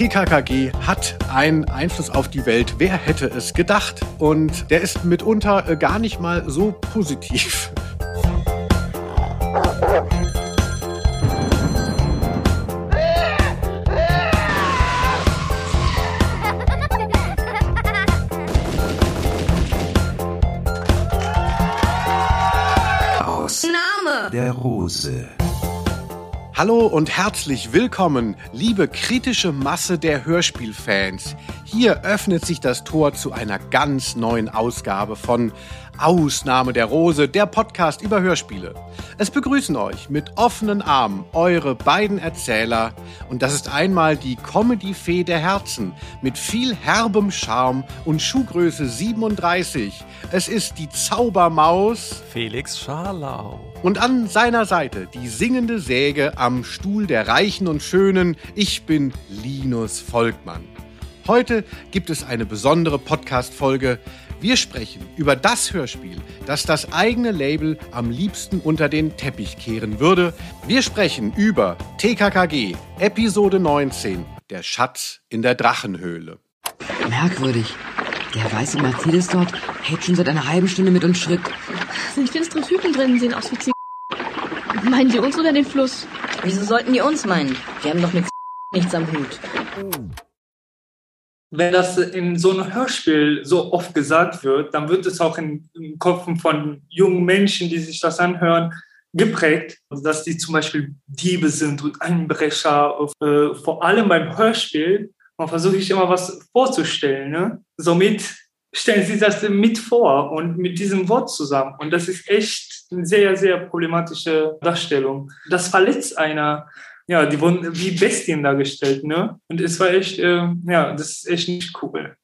TKKG hat einen Einfluss auf die Welt. Wer hätte es gedacht? Und der ist mitunter äh, gar nicht mal so positiv. Aus Name. der Rose. Hallo und herzlich willkommen, liebe kritische Masse der Hörspielfans. Hier öffnet sich das Tor zu einer ganz neuen Ausgabe von Ausnahme der Rose, der Podcast über Hörspiele. Es begrüßen euch mit offenen Armen eure beiden Erzähler und das ist einmal die Comedy-Fee der Herzen mit viel herbem Charme und Schuhgröße 37. Es ist die Zaubermaus Felix Scharlau. und an seiner Seite die singende Säge am Stuhl der Reichen und Schönen. Ich bin Linus Volkmann. Heute gibt es eine besondere Podcast-Folge. Wir sprechen über das Hörspiel, das das eigene Label am liebsten unter den Teppich kehren würde. Wir sprechen über TKKG, Episode 19, der Schatz in der Drachenhöhle. Merkwürdig. Der weiße Mercedes dort hält schon seit einer halben Stunde mit uns Schritt. Sind finstere Typen drin, sehen aus wie Ziegen. Meinen die uns oder den Fluss? Wieso sollten die uns meinen? Wir haben doch mit nichts am Hut. Wenn das in so einem Hörspiel so oft gesagt wird, dann wird es auch in, im Kopf von jungen Menschen, die sich das anhören, geprägt, dass die zum Beispiel Diebe sind und Einbrecher. Äh, vor allem beim Hörspiel, man versuche ich immer was vorzustellen. Ne? Somit stellen sie das mit vor und mit diesem Wort zusammen. Und das ist echt eine sehr, sehr problematische Darstellung. Das verletzt einer ja, die wurden wie Bestien dargestellt, ne? Und es war echt, äh, ja, das ist echt nicht cool.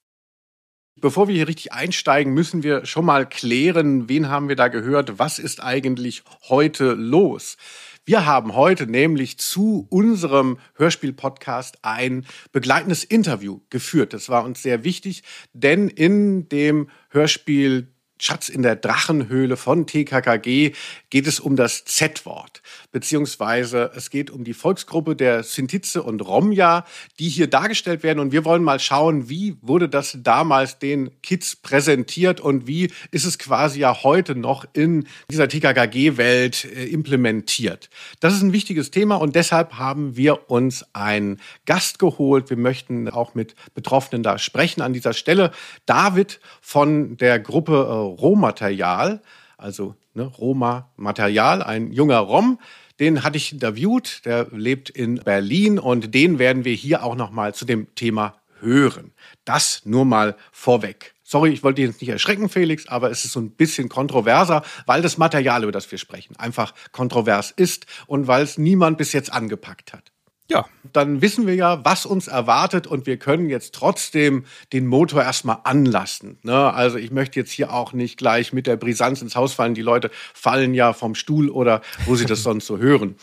Bevor wir hier richtig einsteigen, müssen wir schon mal klären, wen haben wir da gehört, was ist eigentlich heute los. Wir haben heute nämlich zu unserem Hörspiel-Podcast ein begleitendes Interview geführt. Das war uns sehr wichtig, denn in dem Hörspiel Schatz in der Drachenhöhle von TKKG geht es um das Z-Wort, beziehungsweise es geht um die Volksgruppe der Sintize und Romja, die hier dargestellt werden. Und wir wollen mal schauen, wie wurde das damals den Kids präsentiert und wie ist es quasi ja heute noch in dieser TKKG-Welt äh, implementiert. Das ist ein wichtiges Thema und deshalb haben wir uns einen Gast geholt. Wir möchten auch mit Betroffenen da sprechen an dieser Stelle. David von der Gruppe äh, Rohmaterial, also ne, Roma-Material, ein junger Rom. Den hatte ich interviewt, der lebt in Berlin und den werden wir hier auch noch mal zu dem Thema hören. Das nur mal vorweg. Sorry, ich wollte dich jetzt nicht erschrecken, Felix, aber es ist so ein bisschen kontroverser, weil das Material, über das wir sprechen, einfach kontrovers ist und weil es niemand bis jetzt angepackt hat Ja, dann wissen wir ja, was uns erwartet und wir können jetzt trotzdem den Motor erstmal anlassen. Ne? Also ich möchte jetzt hier auch nicht gleich mit der Brisanz ins Haus fallen. Die Leute fallen ja vom Stuhl oder wo sie das sonst so hören.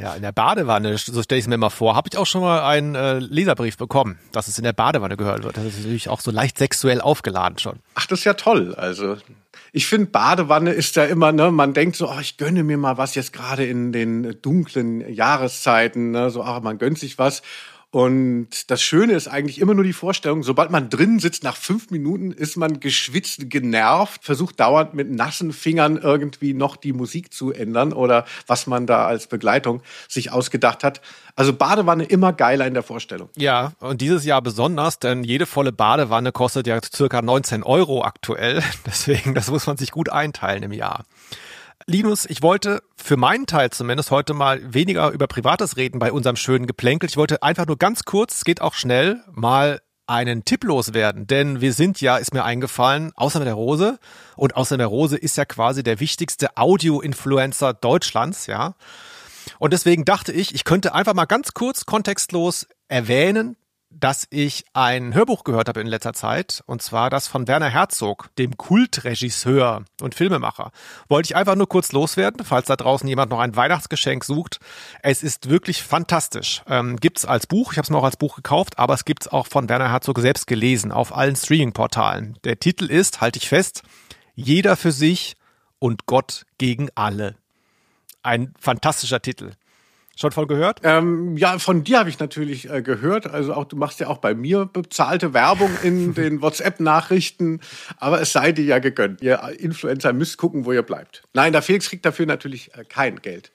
Ja, in der Badewanne, so stelle ich es mir mal vor, habe ich auch schon mal einen äh, Leserbrief bekommen, dass es in der Badewanne gehört wird. Das ist natürlich auch so leicht sexuell aufgeladen schon. Ach, das ist ja toll. Also ich finde, Badewanne ist ja immer, ne, man denkt so, oh, ich gönne mir mal was jetzt gerade in den dunklen Jahreszeiten, ne, so, ach, man gönnt sich was. Und das Schöne ist eigentlich immer nur die Vorstellung, sobald man drin sitzt, nach fünf Minuten ist man geschwitzt, genervt, versucht dauernd mit nassen Fingern irgendwie noch die Musik zu ändern oder was man da als Begleitung sich ausgedacht hat. Also Badewanne immer geiler in der Vorstellung. Ja, und dieses Jahr besonders, denn jede volle Badewanne kostet ja circa 19 Euro aktuell. Deswegen, das muss man sich gut einteilen im Jahr. Linus, ich wollte für meinen Teil zumindest heute mal weniger über Privates reden bei unserem schönen Geplänkel. Ich wollte einfach nur ganz kurz, es geht auch schnell, mal einen Tipp loswerden. Denn wir sind ja, ist mir eingefallen, außer der Rose. Und außer der Rose ist ja quasi der wichtigste Audio-Influencer Deutschlands, ja. Und deswegen dachte ich, ich könnte einfach mal ganz kurz kontextlos erwähnen, dass ich ein Hörbuch gehört habe in letzter Zeit, und zwar das von Werner Herzog, dem Kultregisseur und Filmemacher. Wollte ich einfach nur kurz loswerden, falls da draußen jemand noch ein Weihnachtsgeschenk sucht. Es ist wirklich fantastisch. Ähm, gibt's als Buch, ich habe es mir auch als Buch gekauft, aber es gibt's auch von Werner Herzog selbst gelesen auf allen Streaming-Portalen. Der Titel ist, halte ich fest, Jeder für sich und Gott gegen alle. Ein fantastischer Titel. Schon von gehört? Ähm, ja, von dir habe ich natürlich äh, gehört. Also auch du machst ja auch bei mir bezahlte Werbung in den WhatsApp-Nachrichten. Aber es sei dir ja gegönnt. Ihr Influencer müsst gucken, wo ihr bleibt. Nein, der Felix kriegt dafür natürlich äh, kein Geld.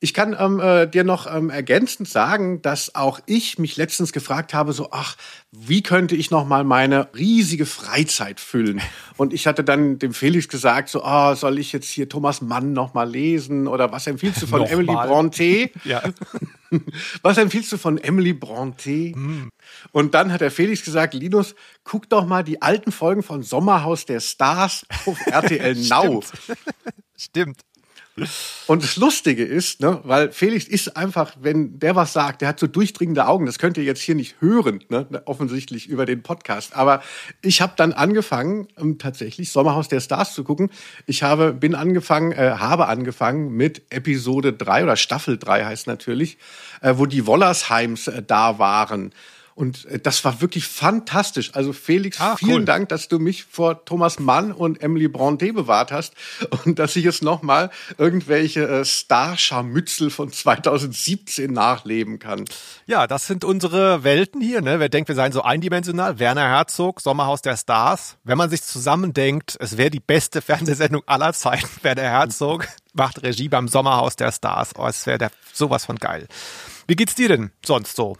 Ich kann ähm, äh, dir noch ähm, ergänzend sagen, dass auch ich mich letztens gefragt habe, so, ach, wie könnte ich noch mal meine riesige Freizeit füllen? Und ich hatte dann dem Felix gesagt, so, ah, soll ich jetzt hier Thomas Mann noch mal lesen oder was empfiehlst du von Noch Emily. Bronte? Ja. Was empfiehlst du von Emily Bronte? Und dann hat der Felix gesagt, Linus, guck doch mal die alten Folgen von Sommerhaus der Stars auf RTL Now. Stimmt. Und das Lustige ist, ne, weil Felix ist einfach, wenn der was sagt, der hat so durchdringende Augen, das könnt ihr jetzt hier nicht hören, ne, offensichtlich über den Podcast. Aber ich habe dann angefangen, ähm, tatsächlich Sommerhaus der Stars zu gucken. Ich habe, bin angefangen, äh, habe angefangen mit Episode 3 oder Staffel 3 heißt natürlich, äh, wo die Wollersheims äh, da waren. Und äh, das war wirklich fantastisch. Also Felix, Ah, vielen cool. Dank, dass du mich vor Thomas Mann und Emily Bronte bewahrt hast und dass ich jetzt nochmal irgendwelche äh, Star-Scharmützel von 2017 nachleben kann. Ja, das sind unsere Welten hier. Ne? Wer denkt, wir seien so eindimensional? Werner Herzog, Sommerhaus der Stars. Wenn man sich zusammendenkt, es wäre die beste Fernsehsendung aller Zeiten. Werner Herzog macht Regie beim Sommerhaus der Stars. Oh, es wäre sowas von geil. Wie geht's dir denn sonst so?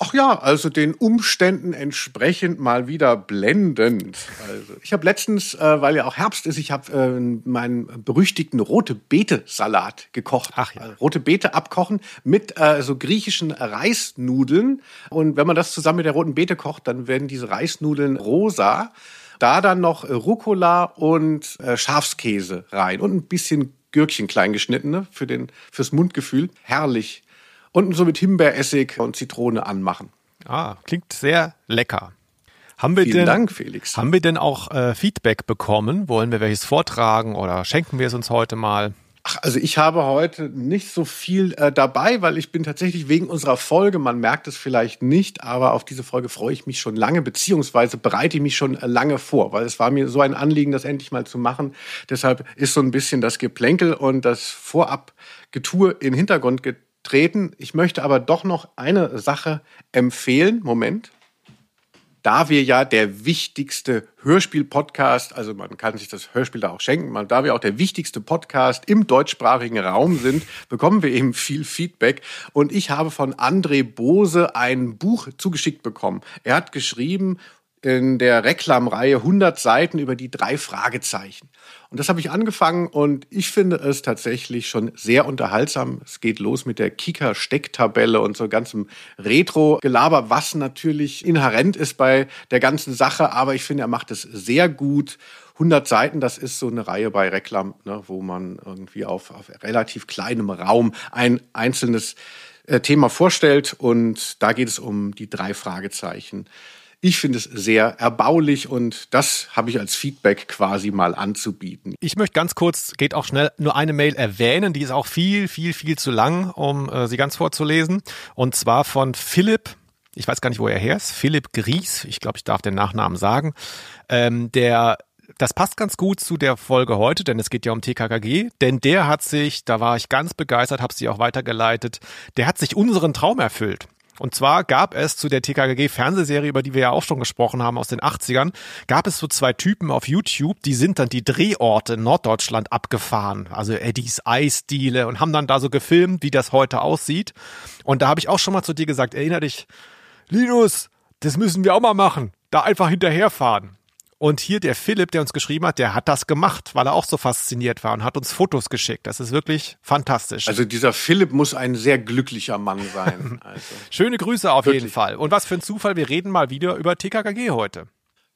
Ach ja, also den Umständen entsprechend mal wieder blendend. Also ich habe letztens, äh, weil ja auch Herbst ist, ich habe äh, meinen berüchtigten rote Beete Salat gekocht. Ach ja. Also rote Beete abkochen mit äh, so griechischen Reisnudeln und wenn man das zusammen mit der roten Beete kocht, dann werden diese Reisnudeln rosa. Da dann noch Rucola und äh, Schafskäse rein und ein bisschen Gürkchen klein geschnittene für den fürs Mundgefühl. Herrlich. Und so mit Himbeeressig und Zitrone anmachen. Ah, klingt sehr lecker. Haben wir Vielen denn, Dank, Felix. Haben wir denn auch äh, Feedback bekommen? Wollen wir welches vortragen oder schenken wir es uns heute mal? Ach, also ich habe heute nicht so viel äh, dabei, weil ich bin tatsächlich wegen unserer Folge, man merkt es vielleicht nicht, aber auf diese Folge freue ich mich schon lange, beziehungsweise bereite ich mich schon äh, lange vor, weil es war mir so ein Anliegen, das endlich mal zu machen. Deshalb ist so ein bisschen das Geplänkel und das Vorabgetue in Hintergrund getreten. Ich möchte aber doch noch eine Sache empfehlen. Moment. Da wir ja der wichtigste Hörspiel-Podcast, also man kann sich das Hörspiel da auch schenken, da wir auch der wichtigste Podcast im deutschsprachigen Raum sind, bekommen wir eben viel Feedback. Und ich habe von André Bose ein Buch zugeschickt bekommen. Er hat geschrieben in der Reklamreihe 100 Seiten über die drei Fragezeichen. Und das habe ich angefangen und ich finde es tatsächlich schon sehr unterhaltsam. Es geht los mit der Kicker-Stecktabelle und so ganzem Retro-Gelaber, was natürlich inhärent ist bei der ganzen Sache, aber ich finde, er macht es sehr gut. 100 Seiten, das ist so eine Reihe bei Reklam, ne, wo man irgendwie auf, auf relativ kleinem Raum ein einzelnes äh, Thema vorstellt und da geht es um die drei Fragezeichen. Ich finde es sehr erbaulich und das habe ich als Feedback quasi mal anzubieten. Ich möchte ganz kurz, geht auch schnell, nur eine Mail erwähnen, die ist auch viel, viel, viel zu lang, um äh, sie ganz vorzulesen. Und zwar von Philipp, ich weiß gar nicht, wo er her ist, Philipp Gries, ich glaube, ich darf den Nachnamen sagen, ähm, der das passt ganz gut zu der Folge heute, denn es geht ja um TKKG. Denn der hat sich, da war ich ganz begeistert, habe sie auch weitergeleitet, der hat sich unseren Traum erfüllt. Und zwar gab es zu der TKKG-Fernsehserie, über die wir ja auch schon gesprochen haben, aus den 80ern, gab es so zwei Typen auf YouTube, die sind dann die Drehorte in Norddeutschland abgefahren. Also Eddies Eisdiele und haben dann da so gefilmt, wie das heute aussieht. Und da habe ich auch schon mal zu dir gesagt, erinner dich, Linus, das müssen wir auch mal machen. Da einfach hinterherfahren. Und hier der Philipp, der uns geschrieben hat, der hat das gemacht, weil er auch so fasziniert war und hat uns Fotos geschickt. Das ist wirklich fantastisch. Also dieser Philipp muss ein sehr glücklicher Mann sein. Also. Schöne Grüße auf jeden Wirklich. Fall. Und was für ein Zufall, wir reden mal wieder über TKKG heute.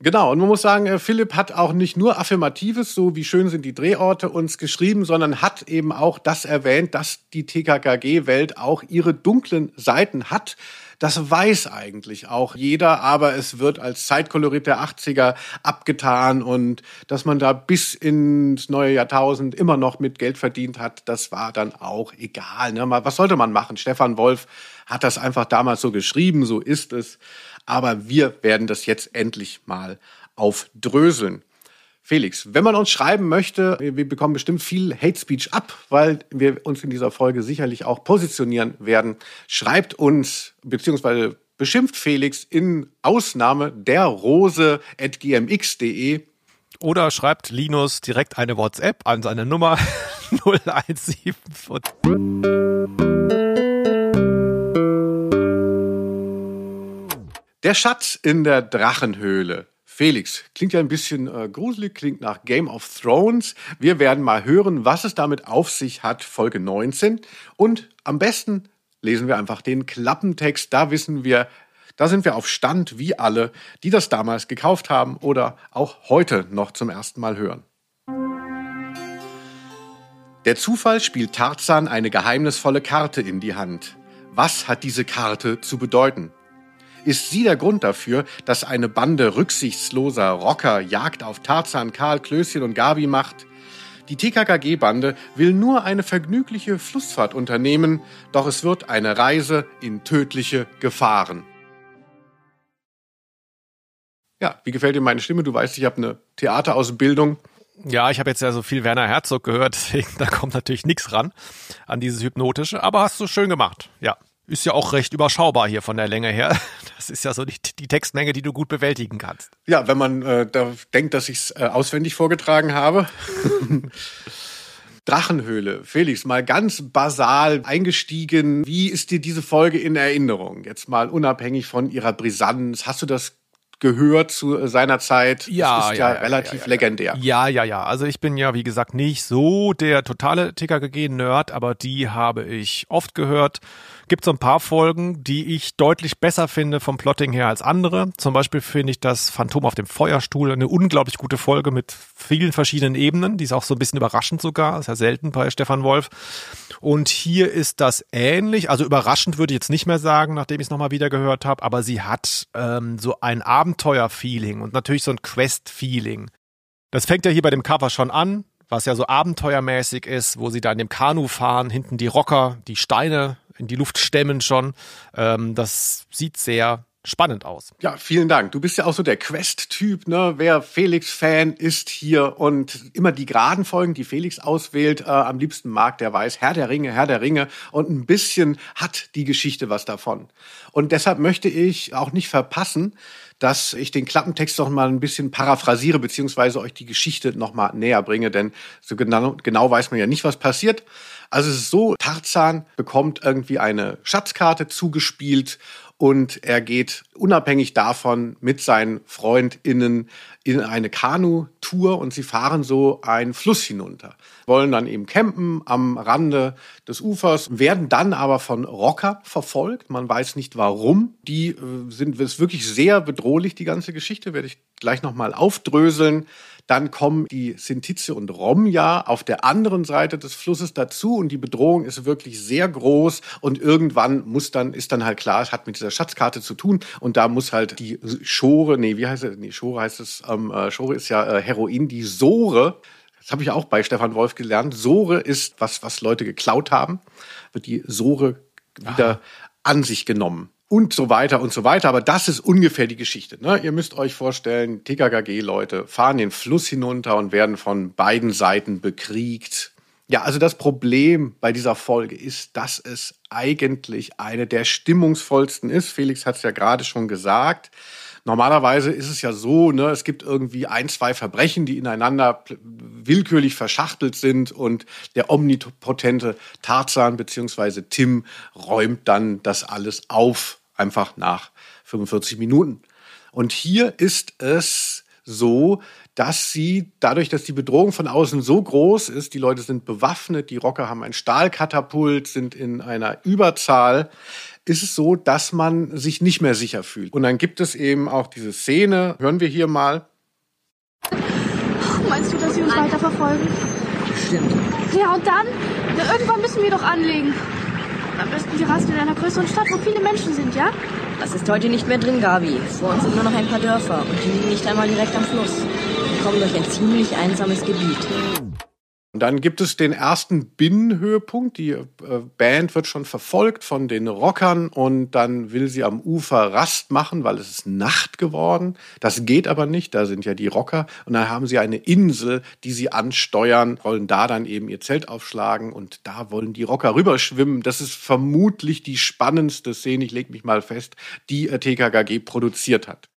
Genau, und man muss sagen, äh, Philipp hat auch nicht nur Affirmatives, so wie schön sind die Drehorte, uns geschrieben, sondern hat eben auch das erwähnt, dass die TKKG-Welt auch ihre dunklen Seiten hat. Das weiß eigentlich auch jeder, aber es wird als Zeitkolorit der 80er abgetan und dass man da bis ins neue Jahrtausend immer noch mit Geld verdient hat, das war dann auch egal. Ne? Was sollte man machen? Stefan Wolf hat das einfach damals so geschrieben, so ist es. Aber wir werden das jetzt endlich mal aufdröseln. Felix, wenn man uns schreiben möchte, wir bekommen bestimmt viel Hate Speech ab, weil wir uns in dieser Folge sicherlich auch positionieren werden. Schreibt uns beziehungsweise beschimpft Felix in Ausnahme der Rose at gmx.de. Oder schreibt Linus direkt eine WhatsApp an seine Nummer 017. Der Schatz in der Drachenhöhle. Felix, klingt ja ein bisschen äh, gruselig, klingt nach Game of Thrones. Wir werden mal hören, was es damit auf sich hat, Folge 19. Und am besten lesen wir einfach den Klappentext. Da wissen wir, da sind wir auf Stand wie alle, die das damals gekauft haben oder auch heute noch zum ersten Mal hören. Der Zufall spielt Tarzan eine geheimnisvolle Karte in die Hand. Was hat diese Karte zu bedeuten? Ist sie der Grund dafür, dass eine Bande rücksichtsloser Rocker Jagd auf Tarzan, Karl, Klößchen und Gabi macht? Die TKKG-Bande will nur eine vergnügliche Flussfahrt unternehmen, doch es wird eine Reise in tödliche Gefahren. Ja, wie gefällt dir meine Stimme? Du weißt, ich habe eine Theaterausbildung. Ja, ich habe jetzt ja so viel Werner Herzog gehört, deswegen da kommt natürlich nichts ran an dieses Hypnotische, aber hast du schön gemacht. Ja, ist ja auch recht überschaubar hier von der Länge her. Das ist ja so die, die Textmenge, die du gut bewältigen kannst. Ja, wenn man äh, da denkt, dass ich es äh, auswendig vorgetragen habe. Drachenhöhle. Felix, mal ganz basal eingestiegen. Wie ist dir diese Folge in Erinnerung? Jetzt mal unabhängig von ihrer Brisanz. Hast du das gehört zu seiner Zeit. Ja, das ist ja, ja, ja relativ ja, legendär. Ja, ja, ja. Also ich bin ja, wie gesagt, nicht so der totale TKKG-Nerd, aber die habe ich oft gehört. Gibt so ein paar Folgen, die ich deutlich besser finde vom Plotting her als andere. Zum Beispiel finde ich das Phantom auf dem Feuerstuhl eine unglaublich gute Folge mit vielen verschiedenen Ebenen. Die ist auch so ein bisschen überraschend sogar. Ist ja selten bei Stefan Wolf. Und hier ist das ähnlich. Also überraschend würde ich jetzt nicht mehr sagen, nachdem ich es nochmal wieder gehört habe. Aber sie hat ähm, so ein Abenteuer-Feeling und natürlich so ein Quest-Feeling. Das fängt ja hier bei dem Cover schon an was ja so abenteuermäßig ist, wo sie da in dem Kanu fahren, hinten die Rocker, die Steine in die Luft stemmen schon. Ähm, das sieht sehr spannend aus. Ja, vielen Dank. Du bist ja auch so der Quest-Typ, ne? Wer Felix-Fan ist hier und immer die geraden Folgen, die Felix auswählt, äh, am liebsten mag, der weiß, Herr der Ringe, Herr der Ringe und ein bisschen hat die Geschichte was davon. Und deshalb möchte ich auch nicht verpassen, dass ich den Klappentext noch mal ein bisschen paraphrasiere, beziehungsweise euch die Geschichte noch mal näher bringe, denn so genau, genau weiß man ja nicht, was passiert. Also es ist so, Tarzan bekommt irgendwie eine Schatzkarte zugespielt und er geht unabhängig davon mit seinen FreundInnen in eine Kanu-Tour und sie fahren so einen Fluss hinunter. Wollen dann eben campen am Rande des Ufers, werden dann aber von Rocker verfolgt. Man weiß nicht warum. Die äh, sind, ist wirklich sehr bedrohlich, die ganze Geschichte, werde ich gleich nochmal aufdröseln. Dann kommen die Sintize und Romja auf der anderen Seite des Flusses dazu und die Bedrohung ist wirklich sehr groß und irgendwann muss dann, ist dann halt klar, es hat mit dieser Schatzkarte zu tun und da muss halt die Schore, nee, wie heißt es? Nee, Schore heißt es, ähm, äh, Schore ist ja äh, Heroin, die Sore, das habe ich auch bei Stefan Wolf gelernt. Sore ist was, was Leute geklaut haben, wird die Sore wieder Aha. an sich genommen und so weiter und so weiter. Aber das ist ungefähr die Geschichte. Ne? Ihr müsst euch vorstellen, TKKG-Leute fahren den Fluss hinunter und werden von beiden Seiten bekriegt. Ja, also das Problem bei dieser Folge ist, dass es eigentlich eine der stimmungsvollsten ist. Felix hat es ja gerade schon gesagt. Normalerweise ist es ja so, ne, es gibt irgendwie ein, zwei Verbrechen, die ineinander willkürlich verschachtelt sind und der omnipotente Tarzan bzw. Tim räumt dann das alles auf einfach nach 45 Minuten. Und hier ist es so, dass sie dadurch, dass die Bedrohung von außen so groß ist, die Leute sind bewaffnet, die Rocker haben ein Stahlkatapult, sind in einer Überzahl, ist es so, dass man sich nicht mehr sicher fühlt. Und dann gibt es eben auch diese Szene, hören wir hier mal. Meinst du, dass sie uns weiter verfolgen? Stimmt. Ja, und dann? Na, irgendwann müssen wir doch anlegen. Am besten die Rast in einer größeren Stadt, wo viele Menschen sind, ja? Das ist heute nicht mehr drin, Gabi. Vor uns sind nur noch ein paar Dörfer und die liegen nicht einmal direkt am Fluss. Wir kommen durch ein ziemlich einsames Gebiet. Und dann gibt es den ersten Binnenhöhepunkt. Die äh, Band wird schon verfolgt von den Rockern und dann will sie am Ufer Rast machen, weil es ist Nacht geworden. Das geht aber nicht, da sind ja die Rocker. Und dann haben sie eine Insel, die sie ansteuern, wollen da dann eben ihr Zelt aufschlagen und da wollen die Rocker rüberschwimmen. Das ist vermutlich die spannendste Szene, ich lege mich mal fest, die äh, TKKG produziert hat.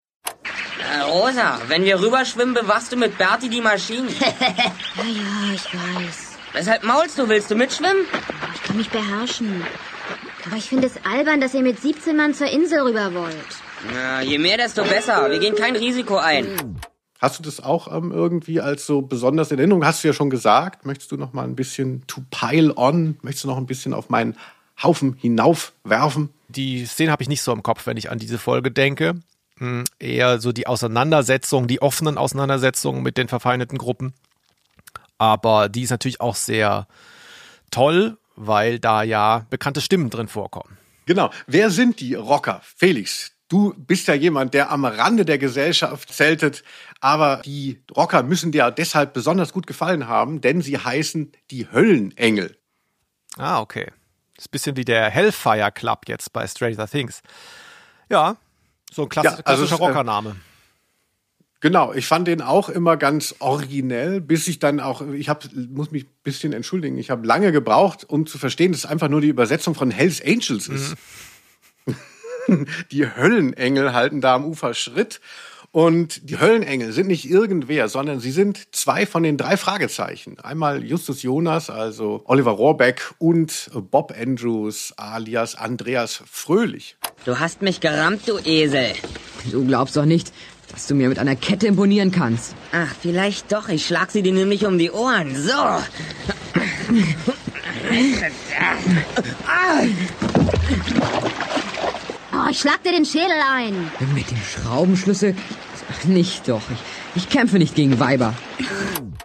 Äh, Rosa, wenn wir rüberschwimmen, bewachst du mit Berti die Maschinen. Ja, ja, ich weiß. Weshalb maulst du? Willst du mitschwimmen? Ich kann mich beherrschen. Aber ich finde es albern, dass ihr mit 17 Mann zur Insel rüber wollt. Na, je mehr, desto besser. Wir gehen kein Risiko ein. Hast du das auch ähm, irgendwie als so besonders in Erinnerung? Hast du ja schon gesagt. Möchtest du noch mal ein bisschen to pile on? Möchtest du noch ein bisschen auf meinen Haufen hinaufwerfen? Die Szene habe ich nicht so im Kopf, wenn ich an diese Folge denke. Hm, Eher so die Auseinandersetzungen, die offenen Auseinandersetzungen mit den verfeindeten Gruppen. Aber die ist natürlich auch sehr toll, weil da ja bekannte Stimmen drin vorkommen. Genau. Wer sind die Rocker? Felix, du bist ja jemand, der am Rande der Gesellschaft zeltet, aber die Rocker müssen dir deshalb besonders gut gefallen haben, denn sie heißen die Höllenengel. Ah, okay. Das ist ein bisschen wie der Hellfire Club jetzt bei Stranger Things. Ja, so ein klass Ja, also klassischer äh, Rockername. Genau, ich fand den auch immer ganz originell, bis ich dann auch, ich hab, muss mich ein bisschen entschuldigen, ich habe lange gebraucht, um zu verstehen, dass es einfach nur die Übersetzung von Hells Angels ist. Die Höllenengel halten da am Ufer Schritt. Und die Höllenengel sind nicht irgendwer, sondern sie sind zwei von den drei Fragezeichen. Einmal Justus Jonas, also Oliver Rohrbeck und Bob Andrews alias Andreas Fröhlich. Du hast mich gerammt, du Esel. Du glaubst doch nicht, dass du mir mit einer Kette imponieren kannst. Ach, vielleicht doch. Ich schlag sie dir nämlich um die Ohren. So. Oh, ich schlag dir den Schädel ein. Mit dem Schraubenschlüssel? Nicht doch. Ich, ich kämpfe nicht gegen Weiber.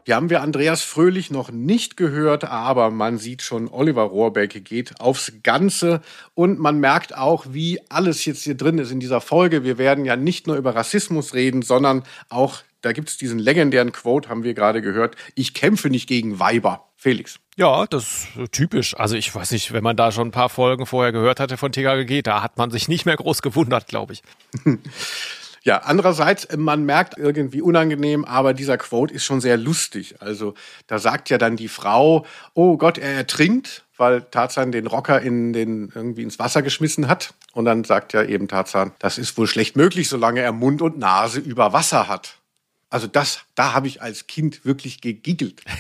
Hier haben wir Andreas Fröhlich noch nicht gehört, aber man sieht schon, Oliver Rohrbeck geht aufs Ganze und man merkt auch, wie alles jetzt hier drin ist in dieser Folge. Wir werden ja nicht nur über Rassismus reden, sondern auch, da gibt es diesen legendären Quote, haben wir gerade gehört, ich kämpfe nicht gegen Weiber. Felix. Ja, das ist typisch. Also ich weiß nicht, wenn man da schon ein paar Folgen vorher gehört hatte von TKG, da hat man sich nicht mehr groß gewundert, glaube ich. Ja, andererseits, man merkt irgendwie unangenehm, aber dieser Quote ist schon sehr lustig. Also da sagt ja dann die Frau, oh Gott, er ertrinkt, weil Tarzan den Rocker in den, irgendwie ins Wasser geschmissen hat. Und dann sagt ja eben Tarzan, das ist wohl schlecht möglich, solange er Mund und Nase über Wasser hat. Also das, da habe ich als Kind wirklich gegiggelt.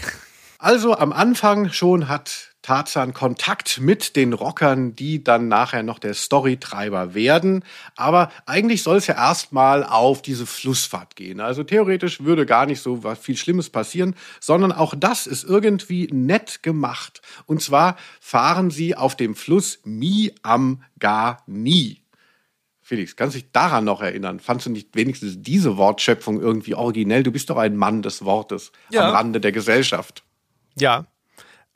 Also am Anfang schon hat Tarzan Kontakt mit den Rockern, die dann nachher noch der Storytreiber werden. Aber eigentlich soll es ja erstmal auf diese Flussfahrt gehen. Also theoretisch würde gar nicht so viel Schlimmes passieren, sondern auch das ist irgendwie nett gemacht. Und zwar fahren sie auf dem Fluss Mi am Ga Ni. Felix, kannst du dich daran noch erinnern? Fandst du nicht wenigstens diese Wortschöpfung irgendwie originell? Du bist doch ein Mann des Wortes Ja. am Rande der Gesellschaft. Ja.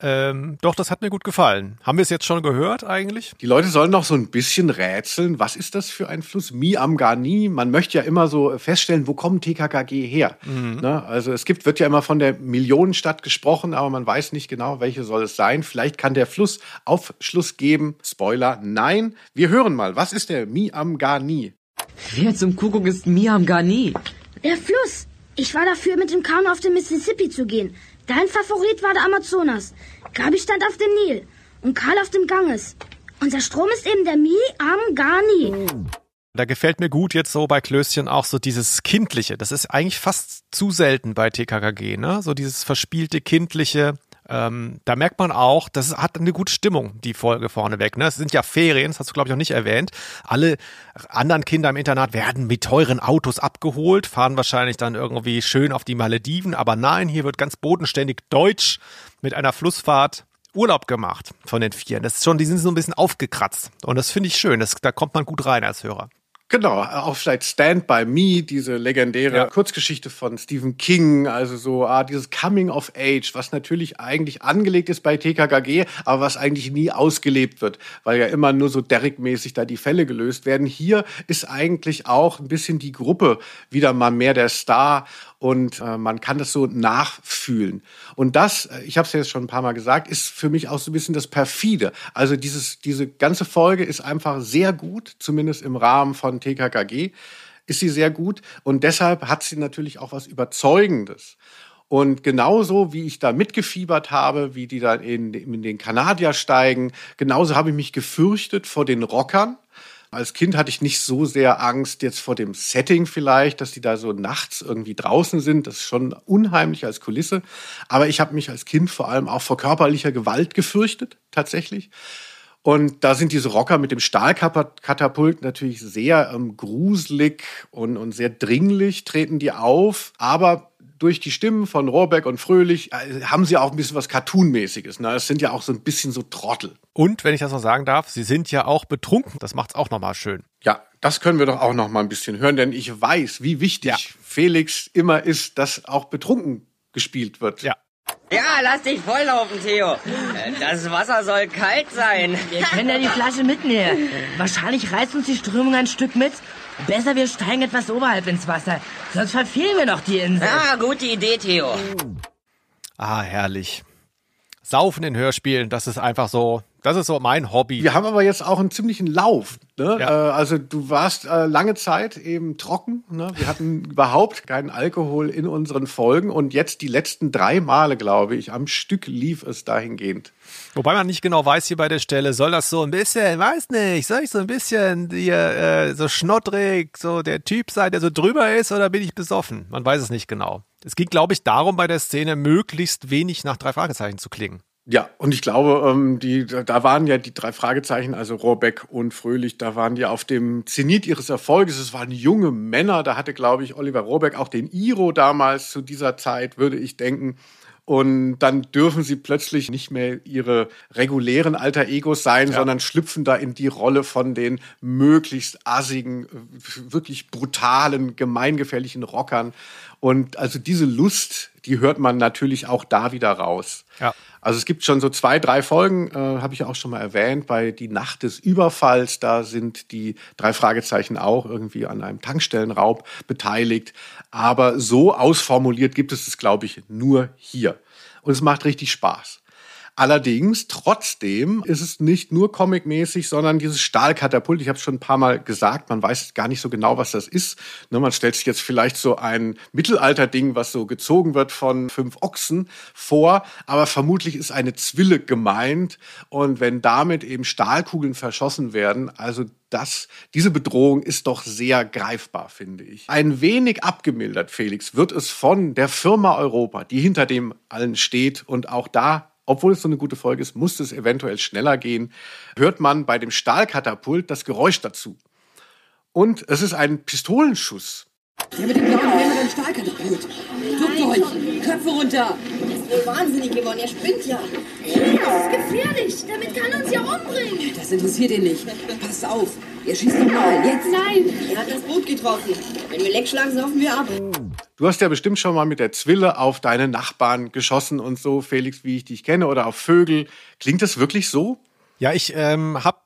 Ähm, doch, das hat mir gut gefallen. Haben wir es jetzt schon gehört eigentlich? Die Leute sollen noch so ein bisschen rätseln. Was ist das für ein Fluss? Mi am Gani. Man möchte ja immer so feststellen, wo kommt TKKG her? Ne? Also es gibt, wird ja immer von der Millionenstadt gesprochen, aber man weiß nicht genau, welche soll es sein. Vielleicht kann der Fluss Aufschluss geben. Spoiler, nein. Wir hören mal. Was ist der Mi am Gani? Wer zum Kuckuck ist Miam Ghani? Der Fluss. Ich war dafür, mit dem Kanu auf den Mississippi zu gehen. Dein Favorit war der Amazonas. Gabi stand auf dem Nil und Karl auf dem Ganges. Unser Strom ist eben der Mi am Gani. Da gefällt mir gut jetzt so bei Klößchen auch so dieses Kindliche. Das ist eigentlich fast zu selten bei TKKG, ne? So dieses verspielte, kindliche. Ähm, da merkt man auch, das hat eine gute Stimmung, die Folge vorneweg. Ne? Es sind ja Ferien, das hast du, glaube ich, noch nicht erwähnt. Alle anderen Kinder im Internat werden mit teuren Autos abgeholt, fahren wahrscheinlich dann irgendwie schön auf die Malediven. Aber nein, hier wird ganz bodenständig deutsch mit einer Flussfahrt Urlaub gemacht von den Vieren. Das ist schon, die sind so ein bisschen aufgekratzt. Und das finde ich schön. Das, da kommt man gut rein als Hörer. Genau, auch vielleicht Stand By Me, diese legendäre Ja. Kurzgeschichte von Stephen King, also so ah, dieses Coming of Age, was natürlich eigentlich angelegt ist bei TKKG, aber was eigentlich nie ausgelebt wird, weil ja immer nur so Derrick-mäßig da die Fälle gelöst werden. Hier ist eigentlich auch ein bisschen die Gruppe wieder mal mehr der Star und äh, man kann das so nachfühlen. Und das, äh, ich habe es ja jetzt schon ein paar Mal gesagt, ist für mich auch so ein bisschen das perfide. Also dieses, diese ganze Folge ist einfach sehr gut, zumindest im Rahmen von TKKG ist sie sehr gut und deshalb hat sie natürlich auch was Überzeugendes. Und genauso wie ich da mitgefiebert habe, wie die da in, in den Kanadier steigen, genauso habe ich mich gefürchtet vor den Rockern. Als Kind hatte ich nicht so sehr Angst jetzt vor dem Setting vielleicht, dass die da so nachts irgendwie draußen sind. Das ist schon unheimlich als Kulisse. Aber ich habe mich als Kind vor allem auch vor körperlicher Gewalt gefürchtet, tatsächlich. Und da sind diese Rocker mit dem Stahlkatapult natürlich sehr ähm, gruselig und, und sehr dringlich treten die auf. Aber durch die Stimmen von Rohrbeck und Fröhlich äh, haben sie auch ein bisschen was Cartoonmäßiges. Ne? Es sind ja auch so ein bisschen so Trottel. Und wenn ich das noch sagen darf, sie sind ja auch betrunken. Das macht's auch nochmal schön. Ja, das können wir doch auch noch mal ein bisschen hören, denn ich weiß, wie wichtig Felix immer ist, dass auch betrunken gespielt wird. Ja. Ja, lass dich volllaufen, Theo. Das Wasser soll kalt sein. Wir können ja die Flasche mitnehmen. Wahrscheinlich reißt uns die Strömung ein Stück mit. Besser, wir steigen etwas oberhalb ins Wasser. Sonst verfehlen wir noch die Insel. Ja, gute Idee, Theo. Ah, herrlich. Saufen in Hörspielen, das ist einfach so, das ist so mein Hobby. Wir haben aber jetzt auch einen ziemlichen Lauf. Ne? Ja. Äh, also du warst äh, lange Zeit eben trocken. Ne? Wir hatten überhaupt keinen Alkohol in unseren Folgen und jetzt die letzten drei Male, glaube ich, am Stück lief es dahingehend. Wobei man nicht genau weiß hier bei der Stelle, soll das so ein bisschen, weiß nicht, soll ich so ein bisschen hier äh, so schnottrig, so der Typ sein, der so drüber ist, oder bin ich besoffen? Man weiß es nicht genau. Es ging, glaube ich, darum, bei der Szene möglichst wenig nach drei Fragezeichen zu klingen. Ja, und ich glaube, ähm, die, da waren ja die drei Fragezeichen, also Rohrbeck und Fröhlich, da waren die auf dem Zenit ihres Erfolges. Es waren junge Männer. Da hatte, glaube ich, Oliver Rohrbeck auch den Iro damals zu dieser Zeit, würde ich denken. Und dann dürfen sie plötzlich nicht mehr ihre regulären Alter Egos sein, Ja. sondern schlüpfen da in die Rolle von den möglichst assigen, wirklich brutalen, gemeingefährlichen Rockern. Und also diese Lust, die hört man natürlich auch da wieder raus. Ja. Also es gibt schon so zwei, drei Folgen, äh, habe ich auch schon mal erwähnt, bei Die Nacht des Überfalls, da sind die drei Fragezeichen auch irgendwie an einem Tankstellenraub beteiligt. Aber so ausformuliert gibt es es, glaube ich, nur hier. Und es macht richtig Spaß. Allerdings, trotzdem ist es nicht nur comicmäßig, sondern dieses Stahlkatapult. Ich habe es schon ein paar Mal gesagt, man weiß gar nicht so genau, was das ist. Ne, man stellt sich jetzt vielleicht so ein Mittelalterding, was so gezogen wird von fünf Ochsen vor, aber vermutlich ist eine Zwille gemeint. Und wenn damit eben Stahlkugeln verschossen werden, also das, diese Bedrohung ist doch sehr greifbar, finde ich. Ein wenig abgemildert, Felix, wird es von der Firma Europa, die hinter dem allen steht und auch da obwohl es so eine gute Folge ist, musste es eventuell schneller gehen, hört man bei dem Stahlkatapult das Geräusch dazu. Und es ist ein Pistolenschuss. Der mit dem blauen Helm und dem Stahlkatapult. Duckt euch! Köpfe runter! wohl wahnsinnig geworden. Er spinnt ja. Das ist gefährlich. Damit kann er uns ja umbringen. Das interessiert ihn nicht. Passt auf! Ihr schießt nochmal, jetzt! Nein, er hat das Boot getroffen. Wenn wir leck schlagen, saufen wir ab. Du hast ja bestimmt schon mal mit der Zwille auf deine Nachbarn geschossen und so, Felix, wie ich dich kenne, oder auf Vögel. Klingt das wirklich so? Ja, ich ähm, habe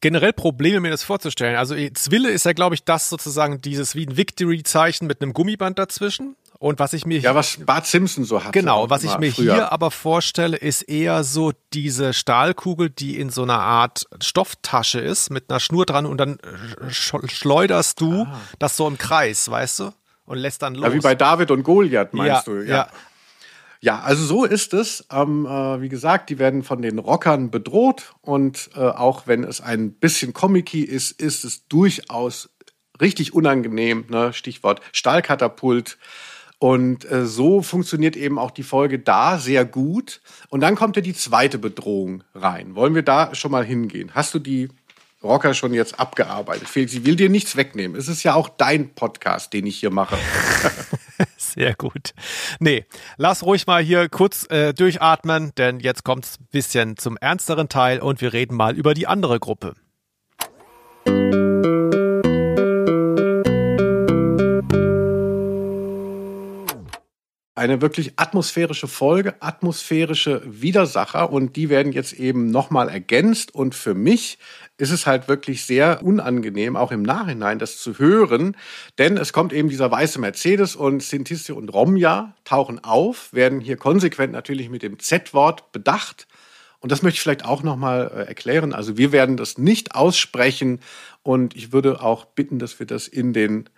generell Probleme, mir das vorzustellen. Also Zwille ist ja, glaube ich, das sozusagen dieses wie ein Victory-Zeichen mit einem Gummiband dazwischen. Und was ich mir Ja, was Bart Simpson so hat. Genau, was ich mir früher. hier aber vorstelle, ist eher so diese Stahlkugel, die in so einer Art Stofftasche ist, mit einer Schnur dran und dann sch- schleuderst du das so im Kreis, weißt du? Und lässt dann los. Ah. Ja, wie bei David und Goliath, meinst Ja, du? ja. Ja, also so ist es. Ähm, äh, wie gesagt, die werden von den Rockern bedroht und äh, auch wenn es ein bisschen comicky ist, ist es durchaus richtig unangenehm. Ne? Stichwort Stahlkatapult. Und äh, so funktioniert eben auch die Folge da sehr gut. Und dann kommt ja die zweite Bedrohung rein. Wollen wir da schon mal hingehen? Hast du die Rocker schon jetzt abgearbeitet? Felix, ich will dir nichts wegnehmen. Es ist ja auch dein Podcast, den ich hier mache. Sehr gut. Nee, lass ruhig mal hier kurz äh, durchatmen, denn jetzt kommt's ein bisschen zum ernsteren Teil und wir reden mal über die andere Gruppe. Eine wirklich atmosphärische Folge, atmosphärische Widersacher und die werden jetzt eben nochmal ergänzt. Und für mich ist es halt wirklich sehr unangenehm, auch im Nachhinein das zu hören, denn es kommt eben dieser weiße Mercedes und Sintisio und Romja tauchen auf, werden hier konsequent natürlich mit dem Z-Wort bedacht. Und das möchte ich vielleicht auch nochmal äh, erklären. Also wir werden das nicht aussprechen und ich würde auch bitten, dass wir das in den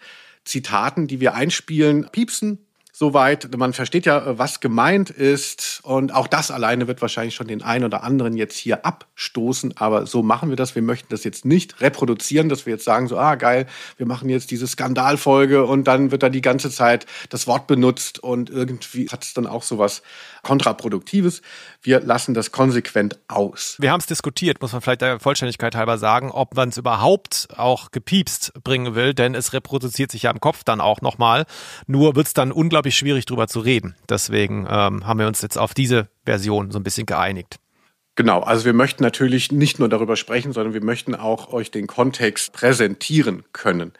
Zitaten, die wir einspielen, piepsen soweit. Man versteht ja, was gemeint ist. Und auch das alleine wird wahrscheinlich schon den einen oder anderen jetzt hier abstoßen. Aber so machen wir das. Wir möchten das jetzt nicht reproduzieren, dass wir jetzt sagen, so, ah, geil, wir machen jetzt diese Skandalfolge und dann wird da die ganze Zeit das Wort benutzt und irgendwie hat es dann auch sowas kontraproduktives. Wir lassen das konsequent aus. Wir haben es diskutiert, muss man vielleicht der Vollständigkeit halber sagen, ob man es überhaupt auch gepiepst bringen will, denn es reproduziert sich ja im Kopf dann auch nochmal. Nur wird es dann unglaublich schwierig drüber zu reden. Deswegen ähm, haben wir uns jetzt auf diese Version so ein bisschen geeinigt. Genau, also wir möchten natürlich nicht nur darüber sprechen, sondern wir möchten auch euch den Kontext präsentieren können.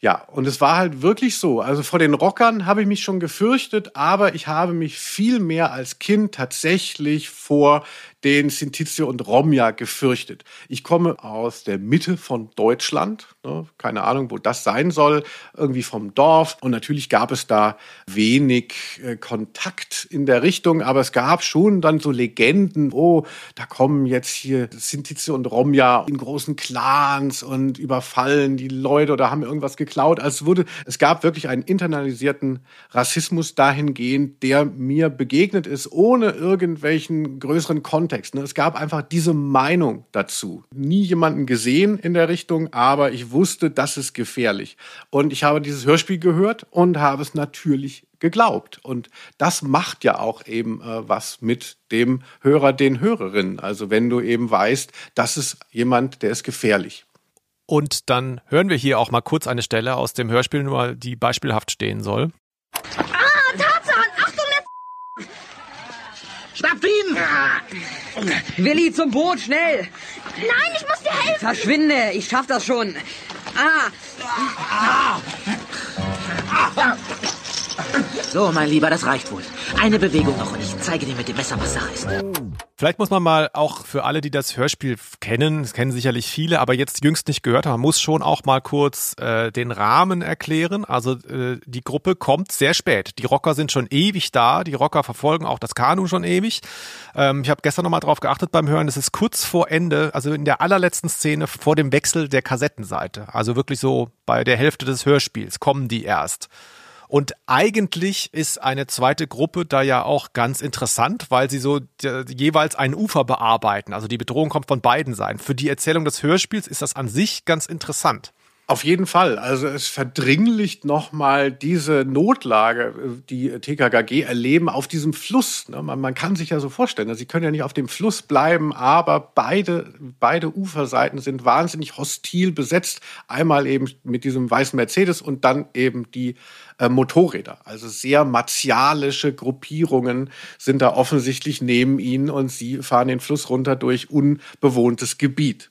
Ja, und es war halt wirklich so. Also vor den Rockern habe ich mich schon gefürchtet, aber ich habe mich viel mehr als Kind tatsächlich vor den Sintizio und Romja gefürchtet. Ich komme aus der Mitte von Deutschland, ne, keine Ahnung, wo das sein soll, irgendwie vom Dorf. Und natürlich gab es da wenig äh, Kontakt in der Richtung, aber es gab schon dann so Legenden, oh, da kommen jetzt hier Sintizio und Romja in großen Clans und überfallen die Leute oder haben irgendwas geklaut. Also es wurde, es gab wirklich einen internalisierten Rassismus dahingehend, der mir begegnet ist, ohne irgendwelchen größeren Kontext Kontext. Ne? Es gab einfach diese Meinung dazu. Nie jemanden gesehen in der Richtung, aber ich wusste, das ist gefährlich. Und ich habe dieses Hörspiel gehört und habe es natürlich geglaubt. Und das macht ja auch eben äh, was mit dem Hörer, den Hörerinnen. Also wenn du eben weißt, das ist jemand, der ist gefährlich. Und dann hören wir hier auch mal kurz eine Stelle aus dem Hörspiel, nur die beispielhaft stehen soll. Schnappt ihn! Willi, zum Boot, schnell! Nein, ich muss dir helfen! Verschwinde, ich schaff das schon. Ah! So, mein Lieber, das reicht wohl. Eine Bewegung noch und ich zeige dir mit dem Messer, was Sache ist. Vielleicht muss man mal auch für alle, die das Hörspiel kennen, das kennen sicherlich viele, aber jetzt jüngst nicht gehört haben, man muss schon auch mal kurz äh, den Rahmen erklären. Also äh, die Gruppe kommt sehr spät. Die Rocker sind schon ewig da, die Rocker verfolgen auch das Kanu schon ewig. Ähm, ich habe gestern nochmal drauf geachtet beim Hören, es ist kurz vor Ende, also in der allerletzten Szene vor dem Wechsel der Kassettenseite. Also wirklich so bei der Hälfte des Hörspiels kommen die erst. Und eigentlich ist eine zweite Gruppe da ja auch ganz interessant, weil sie so jeweils ein Ufer bearbeiten. Also die Bedrohung kommt von beiden Seiten. Für die Erzählung des Hörspiels ist das an sich ganz interessant. Auf jeden Fall. Also es verdringlicht nochmal diese Notlage, die TKKG erleben auf diesem Fluss. Ne? Man, kann sich ja so vorstellen, also sie können ja nicht auf dem Fluss bleiben, aber beide, beide Uferseiten sind wahnsinnig hostil besetzt. Einmal eben mit diesem weißen Mercedes und dann eben die äh, Motorräder. Also sehr martialische Gruppierungen sind da offensichtlich neben ihnen und sie fahren den Fluss runter durch unbewohntes Gebiet.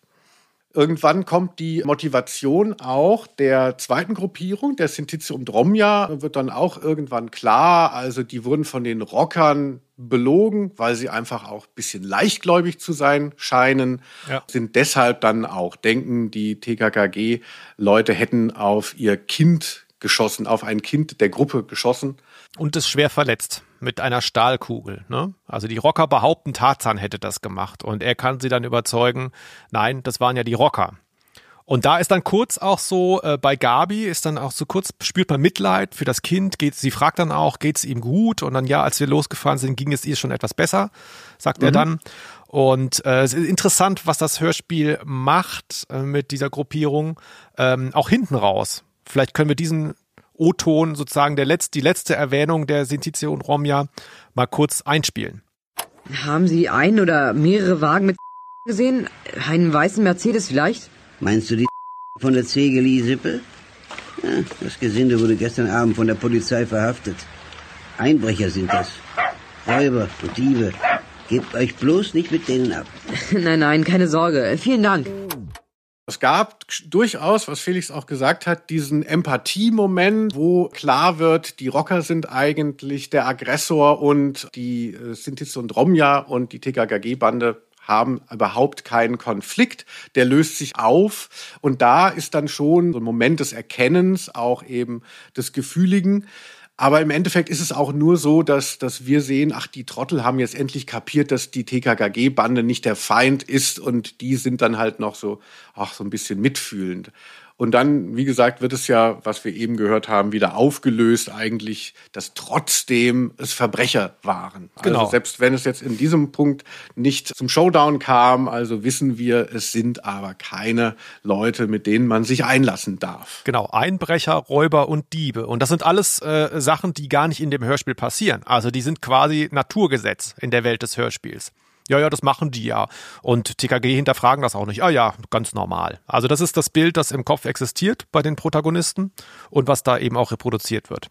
Irgendwann kommt die Motivation auch der zweiten Gruppierung, der Sintizio und Romja, wird dann auch irgendwann klar. Also die wurden von den Rockern belogen, weil sie einfach auch ein bisschen leichtgläubig zu sein scheinen, ja. sind deshalb dann auch denken, die TKKG-Leute hätten auf ihr Kind geschossen, auf ein Kind der Gruppe geschossen. Und ist schwer verletzt mit einer Stahlkugel. Ne? Also die Rocker behaupten, Tarzan hätte das gemacht. Und er kann sie dann überzeugen, nein, das waren ja die Rocker. Und da ist dann kurz auch so, äh, bei Gabi ist dann auch so kurz, spürt man Mitleid für das Kind, geht, sie fragt dann auch, geht es ihm gut? Und dann, ja, als wir losgefahren sind, ging es ihr schon etwas besser, sagt mhm. er dann. Und äh, es ist interessant, was das Hörspiel macht äh, mit dieser Gruppierung, ähm, auch hinten raus. Vielleicht können wir diesen O-Ton sozusagen der letzte, die letzte Erwähnung der Sintizio und Romja mal kurz einspielen. Haben Sie ein oder mehrere Wagen mit gesehen? Einen weißen Mercedes vielleicht? Meinst du die von der Zegeli-Sippe? Ja, das Gesinde wurde gestern Abend von der Polizei verhaftet. Einbrecher sind das. Räuber und Diebe. Gebt euch bloß nicht mit denen ab. nein, nein, keine Sorge. Vielen Dank. Es gab durchaus, was Felix auch gesagt hat, diesen Empathie-Moment, wo klar wird, die Rocker sind eigentlich der Aggressor und die äh, Sintis und Romja und die TKKG-Bande haben überhaupt keinen Konflikt, der löst sich auf und da ist dann schon so ein Moment des Erkennens, auch eben des Gefühligen. Aber im Endeffekt ist es auch nur so, dass, dass wir sehen, ach, die Trottel haben jetzt endlich kapiert, dass die TKKG-Bande nicht der Feind ist und die sind dann halt noch so, ach, so ein bisschen mitfühlend. Und dann, wie gesagt, wird es ja, was wir eben gehört haben, wieder aufgelöst eigentlich, dass trotzdem es Verbrecher waren. Also Genau. Also selbst wenn es jetzt in diesem Punkt nicht zum Showdown kam, also wissen wir, es sind aber keine Leute, mit denen man sich einlassen darf. Genau, Einbrecher, Räuber und Diebe. Und das sind alles äh, Sachen, die gar nicht in dem Hörspiel passieren. Also die sind quasi Naturgesetz in der Welt des Hörspiels. Ja, ja, das machen die ja. Und TKG hinterfragen das auch nicht. Ah ja, ganz normal. Also das ist das Bild, das im Kopf existiert bei den Protagonisten und was da eben auch reproduziert wird.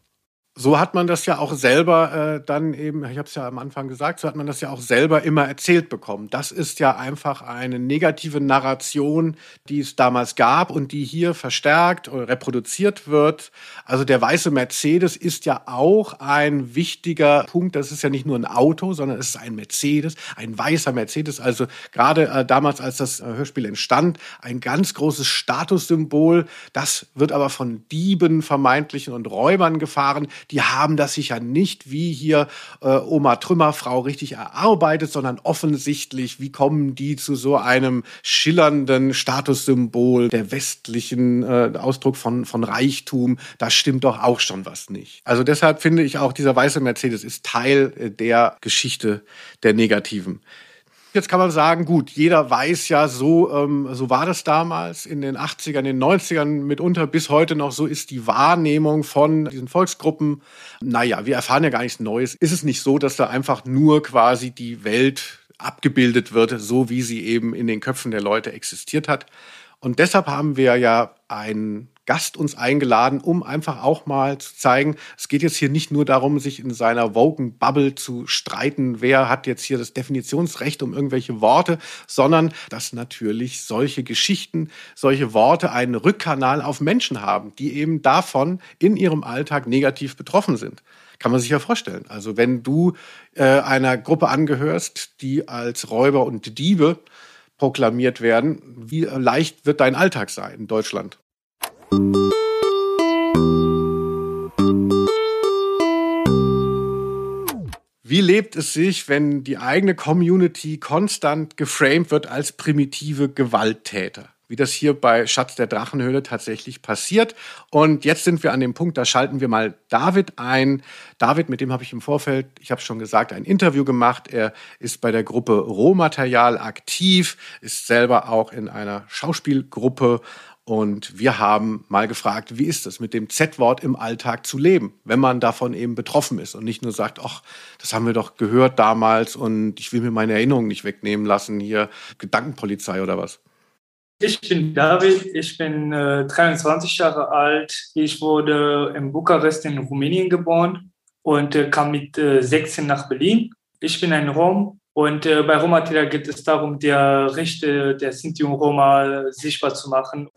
So hat man das ja auch selber äh, dann eben, ich habe es ja am Anfang gesagt, so hat man das ja auch selber immer erzählt bekommen. Das ist ja einfach eine negative Narration, die es damals gab und die hier verstärkt oder reproduziert wird. Also der weiße Mercedes ist ja auch ein wichtiger Punkt. Das ist ja nicht nur ein Auto, sondern es ist ein Mercedes, ein weißer Mercedes. Also gerade äh, damals, als das äh, Hörspiel entstand, ein ganz großes Statussymbol. Das wird aber von Dieben, vermeintlichen und Räubern gefahren. Die haben das sicher nicht wie hier äh, Oma Trümmerfrau richtig erarbeitet, sondern offensichtlich, wie kommen die zu so einem schillernden Statussymbol der westlichen äh, Ausdruck von, von Reichtum? Da stimmt doch auch schon was nicht. Also deshalb finde ich auch, dieser weiße Mercedes ist Teil äh, der Geschichte der Negativen. Jetzt kann man sagen, gut, jeder weiß ja, so, ähm, so war das damals in den 80ern, in den 90ern, mitunter bis heute noch, so ist die Wahrnehmung von diesen Volksgruppen. Naja, wir erfahren ja gar nichts Neues. Ist es nicht so, dass da einfach nur quasi die Welt abgebildet wird, so wie sie eben in den Köpfen der Leute existiert hat? Und deshalb haben wir ja einen Gast uns eingeladen, um einfach auch mal zu zeigen, es geht jetzt hier nicht nur darum, sich in seiner woken Bubble zu streiten, wer hat jetzt hier das Definitionsrecht um irgendwelche Worte, sondern dass natürlich solche Geschichten, solche Worte einen Rückkanal auf Menschen haben, die eben davon in ihrem Alltag negativ betroffen sind. Kann man sich ja vorstellen. Also wenn du äh, einer Gruppe angehörst, die als Räuber und Diebe proklamiert werden, wie leicht wird dein Alltag sein in Deutschland? Wie lebt es sich, wenn die eigene Community konstant geframed wird als primitive Gewalttäter? Wie das hier bei Schatz der Drachenhöhle tatsächlich passiert. Und jetzt sind wir an dem Punkt, da schalten wir mal David ein. David, mit dem habe ich im Vorfeld, ich habe schon gesagt, ein Interview gemacht. Er ist bei der Gruppe Rohmaterial aktiv, ist selber auch in einer Schauspielgruppe und wir haben mal gefragt, wie ist es mit dem Z-Wort im Alltag zu leben, wenn man davon eben betroffen ist und nicht nur sagt, ach, das haben wir doch gehört damals und ich will mir meine Erinnerungen nicht wegnehmen lassen, hier Gedankenpolizei oder was. Ich bin David, ich bin äh, 23 Jahre alt. Ich wurde in Bukarest in Rumänien geboren und äh, kam mit äh, 16 nach Berlin. Ich bin ein Rom und äh, bei Roma-Täter geht es darum, die Rechte der Sinti und Roma sichtbar zu machen.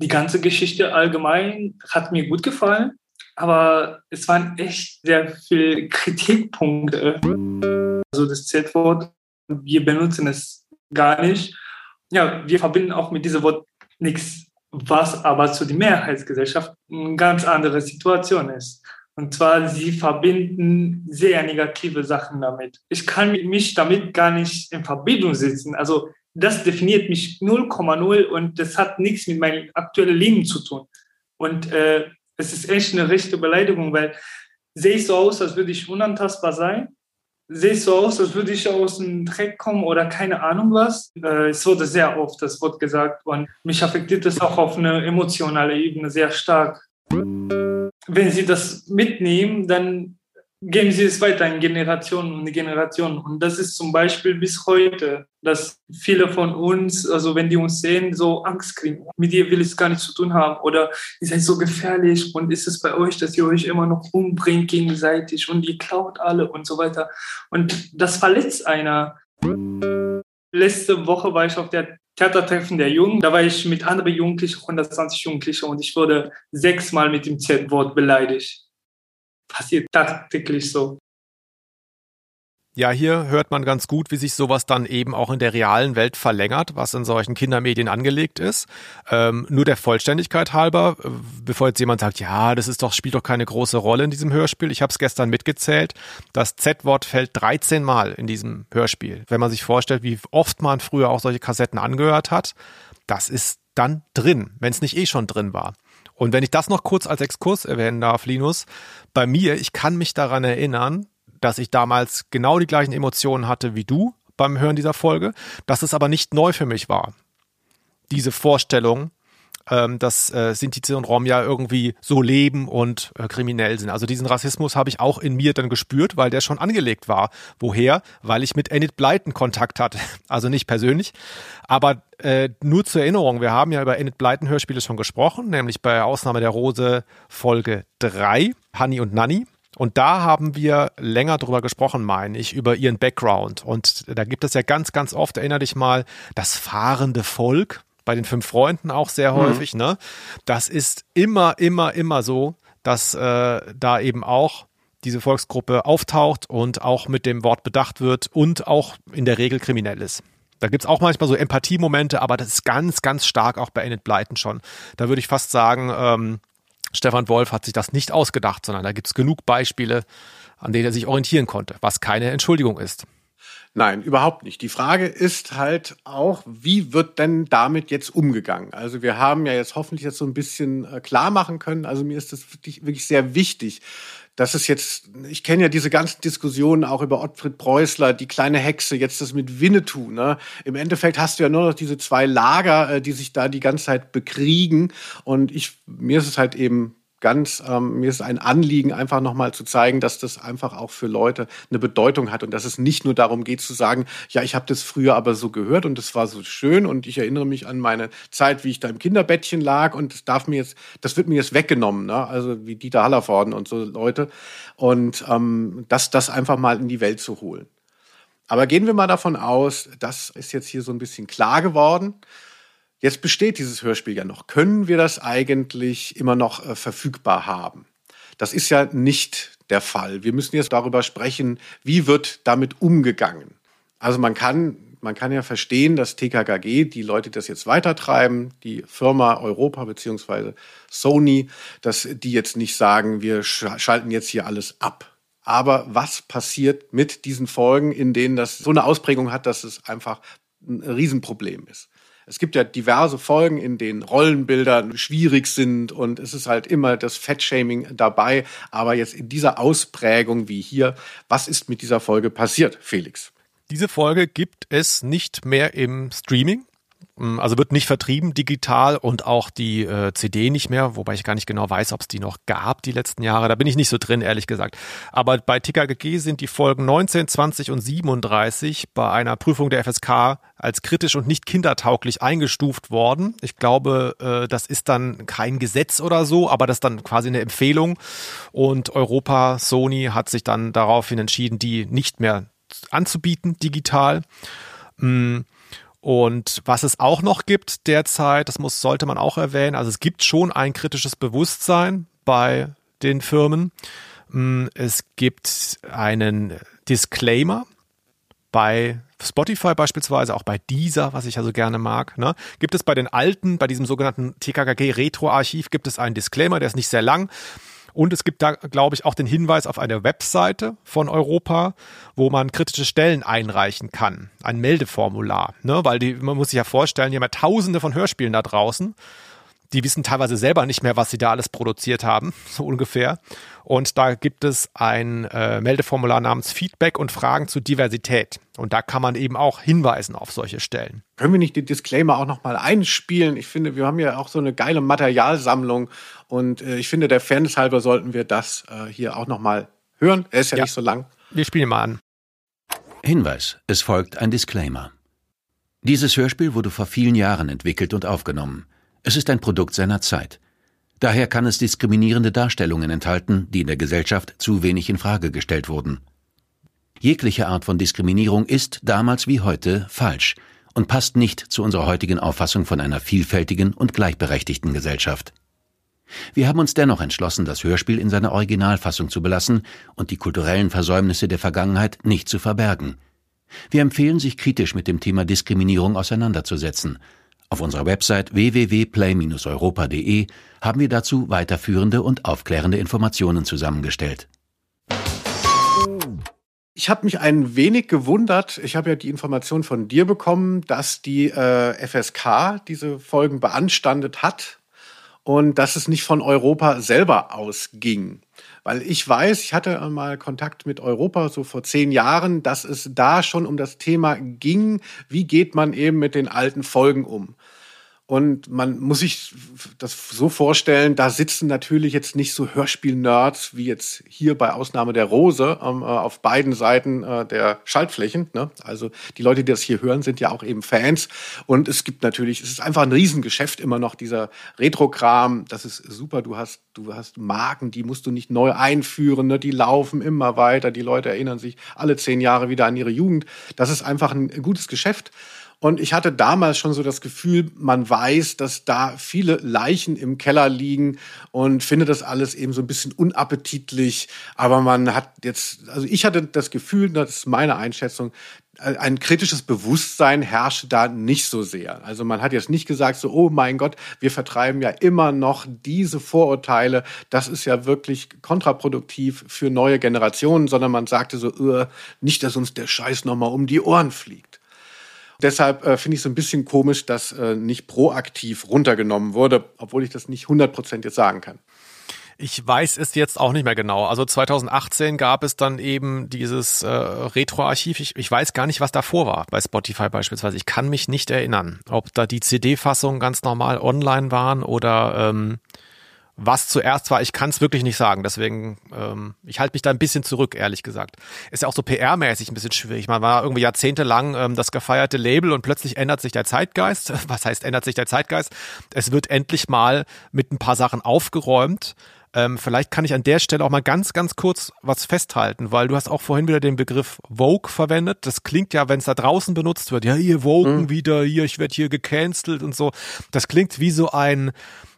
Die ganze Geschichte allgemein hat mir gut gefallen, aber es waren echt sehr viele Kritikpunkte. Also das Z-Wort, wir benutzen es gar nicht. Ja, wir verbinden auch mit diesem Wort nichts, was aber zu der Mehrheitsgesellschaft eine ganz andere Situation ist. Und zwar, sie verbinden sehr negative Sachen damit. Ich kann mich damit gar nicht in Verbindung setzen. Also das definiert mich 0,0 und das hat nichts mit meinem aktuellen Leben zu tun. Und äh, es ist echt eine rechte Beleidigung, weil sehe ich so aus, als würde ich unantastbar sein. Sehe ich so aus, als würde ich aus dem Dreck kommen oder keine Ahnung was. Äh, es wurde sehr oft das Wort gesagt und mich affektiert es auch auf eine emotionale Ebene sehr stark wenn Sie das mitnehmen, dann geben Sie es weiter in Generationen und Generationen. Und das ist zum Beispiel bis heute, dass viele von uns, also wenn die uns sehen, so Angst kriegen. Mit dir will ich es gar nichts zu tun haben. Oder ihr seid so gefährlich und ist es bei euch, dass ihr euch immer noch umbringt gegenseitig und ihr klaut alle und so weiter. Und das verletzt einer. Letzte Woche war ich auf der Theatertreffen der Jungen. Da war ich mit anderen Jugendlichen, 120 Jugendliche, und ich wurde sechsmal mit dem Z-Wort beleidigt. Passiert tagtäglich so. Ja, hier hört man ganz gut, wie sich sowas dann eben auch in der realen Welt verlängert, was in solchen Kindermedien angelegt ist. Ähm, nur der Vollständigkeit halber, äh, bevor jetzt jemand sagt, ja, das ist doch, spielt doch keine große Rolle in diesem Hörspiel. Ich habe es gestern mitgezählt. Das Z-Wort fällt 13 Mal in diesem Hörspiel. Wenn man sich vorstellt, wie oft man früher auch solche Kassetten angehört hat, das ist dann drin, wenn es nicht eh schon drin war. Und wenn ich das noch kurz als Exkurs erwähnen darf, Linus, bei mir, ich kann mich daran erinnern, dass ich damals genau die gleichen Emotionen hatte wie du beim Hören dieser Folge, dass es aber nicht neu für mich war. Diese Vorstellung, ähm, dass äh, Sinti und Rom ja irgendwie so leben und äh, kriminell sind. Also diesen Rassismus habe ich auch in mir dann gespürt, weil der schon angelegt war. Woher? Weil ich mit Enid Blyton Kontakt hatte. Also nicht persönlich, aber äh, nur zur Erinnerung, wir haben ja über Enid Blyton Hörspiele schon gesprochen, nämlich bei Ausnahme der Rose Folge 3, Honey und Nanny. Und da haben wir länger drüber gesprochen, meine ich, über ihren Background. Und da gibt es ja ganz, ganz oft, erinnere dich mal, das fahrende Volk, bei den fünf Freunden auch sehr mhm. häufig, ne? Das ist immer, immer, immer so, dass äh, da eben auch diese Volksgruppe auftaucht und auch mit dem Wort bedacht wird und auch in der Regel kriminell ist. Da gibt's auch manchmal so Empathiemomente, aber das ist ganz, ganz stark auch bei Enid Blyton schon. Da würde ich fast sagen, ähm, Stefan Wolf hat sich das nicht ausgedacht, sondern da gibt es genug Beispiele, an denen er sich orientieren konnte, was keine Entschuldigung ist. Nein, überhaupt nicht. Die Frage ist halt auch, wie wird denn damit jetzt umgegangen? Also wir haben ja jetzt hoffentlich jetzt so ein bisschen äh, klar machen können. Also mir ist das wirklich, wirklich sehr wichtig, das ist jetzt, ich kenne ja diese ganzen Diskussionen auch über Ottfried Preußler, die kleine Hexe, jetzt das mit Winnetou. Ne? Im Endeffekt hast du ja nur noch diese zwei Lager, äh, die sich da die ganze Zeit bekriegen. Und ich, mir ist es halt eben ganz, ähm, mir ist ein Anliegen, einfach nochmal zu zeigen, dass das einfach auch für Leute eine Bedeutung hat und dass es nicht nur darum geht zu sagen, ja, ich habe das früher aber so gehört und das war so schön und ich erinnere mich an meine Zeit, wie ich da im Kinderbettchen lag und das darf mir jetzt, das wird mir jetzt weggenommen, ne? also wie Dieter Hallervorden und so Leute und ähm, das, das einfach mal in die Welt zu holen. Aber gehen wir mal davon aus, das ist jetzt hier so ein bisschen klar geworden. Jetzt besteht dieses Hörspiel ja noch. Können wir das eigentlich immer noch äh, verfügbar haben? Das ist ja nicht der Fall. Wir müssen jetzt darüber sprechen, wie wird damit umgegangen. Also man kann, man kann ja verstehen, dass TKKG, die Leute, die das jetzt weitertreiben, die Firma Europa beziehungsweise Sony, dass die jetzt nicht sagen, wir schalten jetzt hier alles ab. Aber was passiert mit diesen Folgen, in denen das so eine Ausprägung hat, dass es einfach ein Riesenproblem ist? Es gibt ja diverse Folgen, in denen Rollenbilder schwierig sind und es ist halt immer das Fettshaming dabei. Aber jetzt in dieser Ausprägung wie hier, was ist mit dieser Folge passiert, Felix? Diese Folge gibt es nicht mehr im Streaming. Mm, also wird nicht vertrieben digital und auch die äh, CD nicht mehr, wobei ich gar nicht genau weiß, ob es die noch gab die letzten Jahre. Da bin ich nicht so drin, ehrlich gesagt. Aber bei TKGG sind die Folgen 19, 20 und 37 bei einer Prüfung der FSK als kritisch und nicht kindertauglich eingestuft worden. Ich glaube, äh, das ist dann kein Gesetz oder so, aber das ist dann quasi eine Empfehlung. Und Europa, Sony hat sich dann daraufhin entschieden, die nicht mehr anzubieten digital. Mm. Und was es auch noch gibt derzeit, das muss, sollte man auch erwähnen, also es gibt schon ein kritisches Bewusstsein bei den Firmen. Mm, es gibt einen Disclaimer bei Spotify beispielsweise, auch bei dieser, was ich ja so gerne mag, ne, gibt es bei den alten, bei diesem sogenannten TKKG Retro Archiv, gibt es einen Disclaimer, der ist nicht sehr lang. Und es gibt da, glaube ich, auch den Hinweis auf eine Webseite von Europa, wo man kritische Stellen einreichen kann. Ein Meldeformular. Ne? Weil die, man muss sich ja vorstellen, die haben ja tausende von Hörspielen da draußen die wissen teilweise selber nicht mehr, was sie da alles produziert haben, so ungefähr. Und da gibt es ein äh, Meldeformular namens Feedback und Fragen zu Diversität. Und da kann man eben auch hinweisen auf solche Stellen. Können wir nicht die Disclaimer auch nochmal einspielen? Ich finde, wir haben ja auch so eine geile Materialsammlung und äh, ich finde, der Fairness halber sollten wir das äh, hier auch nochmal hören. Er ist ja, ja nicht so lang. Wir spielen mal an. Hinweis, es folgt ein Disclaimer. Dieses Hörspiel wurde vor vielen Jahren entwickelt und aufgenommen. Es ist ein Produkt seiner Zeit. Daher kann es diskriminierende Darstellungen enthalten, die in der Gesellschaft zu wenig in Frage gestellt wurden. Jegliche Art von Diskriminierung ist damals wie heute falsch und passt nicht zu unserer heutigen Auffassung von einer vielfältigen und gleichberechtigten Gesellschaft. Wir haben uns dennoch entschlossen, das Hörspiel in seiner Originalfassung zu belassen und die kulturellen Versäumnisse der Vergangenheit nicht zu verbergen. Wir empfehlen, sich kritisch mit dem Thema Diskriminierung auseinanderzusetzen. Auf unserer Website www.play-europa.de haben wir dazu weiterführende und aufklärende Informationen zusammengestellt. Ich habe mich ein wenig gewundert. Ich habe ja die Information von dir bekommen, dass die äh, FSK diese Folgen beanstandet hat und dass es nicht von Europa selber ausging. Weil ich weiß, ich hatte mal Kontakt mit Europa so vor zehn Jahren, dass es da schon um das Thema ging, wie geht man eben mit den alten Folgen um. Und man muss sich das so vorstellen, da sitzen natürlich jetzt nicht so Hörspiel-Nerds wie jetzt hier bei Ausnahme der Rose ähm, äh, auf beiden Seiten äh, der Schaltflächen. Ne? Also die Leute, die das hier hören, sind ja auch eben Fans. Und es gibt natürlich, es ist einfach ein Riesengeschäft immer noch, dieser Retro-Kram. Das ist super. Du hast, du hast Marken, die musst du nicht neu einführen. Ne? Die laufen immer weiter. Die Leute erinnern sich alle zehn Jahre wieder an ihre Jugend. Das ist einfach ein gutes Geschäft. Und ich hatte damals schon so das Gefühl, man weiß, dass da viele Leichen im Keller liegen und finde das alles eben so ein bisschen unappetitlich. Aber man hat jetzt, also ich hatte das Gefühl, das ist meine Einschätzung, ein kritisches Bewusstsein herrscht da nicht so sehr. Also man hat jetzt nicht gesagt so, oh mein Gott, wir vertreiben ja immer noch diese Vorurteile. Das ist ja wirklich kontraproduktiv für neue Generationen, sondern man sagte so, uh, nicht, dass uns der Scheiß nochmal um die Ohren fliegt. Deshalb äh, finde ich es so ein bisschen komisch, dass äh, nicht proaktiv runtergenommen wurde, obwohl ich das nicht 100 Prozent jetzt sagen kann. Ich weiß es jetzt auch nicht mehr genau. Also 2018 gab es dann eben dieses äh, Retro-Archiv. Ich, ich weiß gar nicht, was davor war, bei Spotify beispielsweise. Ich kann mich nicht erinnern, ob da die CD-Fassungen ganz normal online waren oder ähm, was zuerst war, ich kann es wirklich nicht sagen. Deswegen, ähm, ich halte mich da ein bisschen zurück, ehrlich gesagt. Ist ja auch so PR-mäßig ein bisschen schwierig. Man war irgendwie jahrzehntelang ähm, das gefeierte Label und plötzlich ändert sich der Zeitgeist. Was heißt ändert sich der Zeitgeist? Es wird endlich mal mit ein paar Sachen aufgeräumt. Ähm, vielleicht kann ich an der Stelle auch mal ganz, ganz kurz was festhalten, weil du hast auch vorhin wieder den Begriff Vogue verwendet. Das klingt ja, wenn es da draußen benutzt wird, ja, hier Vogue mhm. wieder, hier, ich werde hier gecancelt und so. Das klingt wie so ein,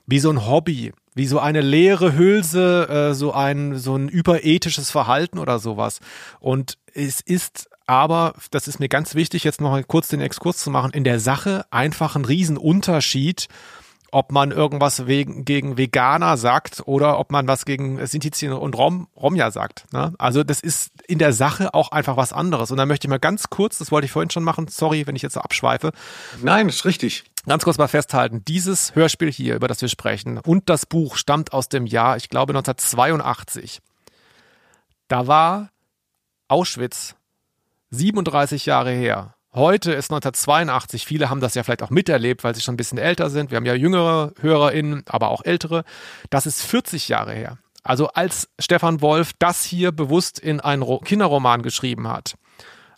wie so ein Hobby wie so eine leere Hülse, äh, so ein so ein überethisches Verhalten oder sowas. Und es ist aber, das ist mir ganz wichtig, jetzt noch kurz den Exkurs zu machen, in der Sache einfach ein Riesenunterschied, ob man irgendwas wegen, gegen Veganer sagt oder ob man was gegen Sintizien und Rom, Romja sagt. Ne? Also das ist in der Sache auch einfach was anderes. Und da möchte ich mal ganz kurz, das wollte ich vorhin schon machen, sorry, wenn ich jetzt so abschweife. Nein, ist richtig. Ganz kurz mal festhalten, dieses Hörspiel hier, über das wir sprechen, und das Buch stammt aus dem Jahr, ich glaube 1982. Da war Auschwitz 37 Jahre her. Heute ist 1982. Viele haben das ja vielleicht auch miterlebt, weil sie schon ein bisschen älter sind. Wir haben ja jüngere HörerInnen, aber auch ältere. Das ist 40 Jahre her. Also als Stefan Wolf das hier bewusst in einen Kinderroman geschrieben hat,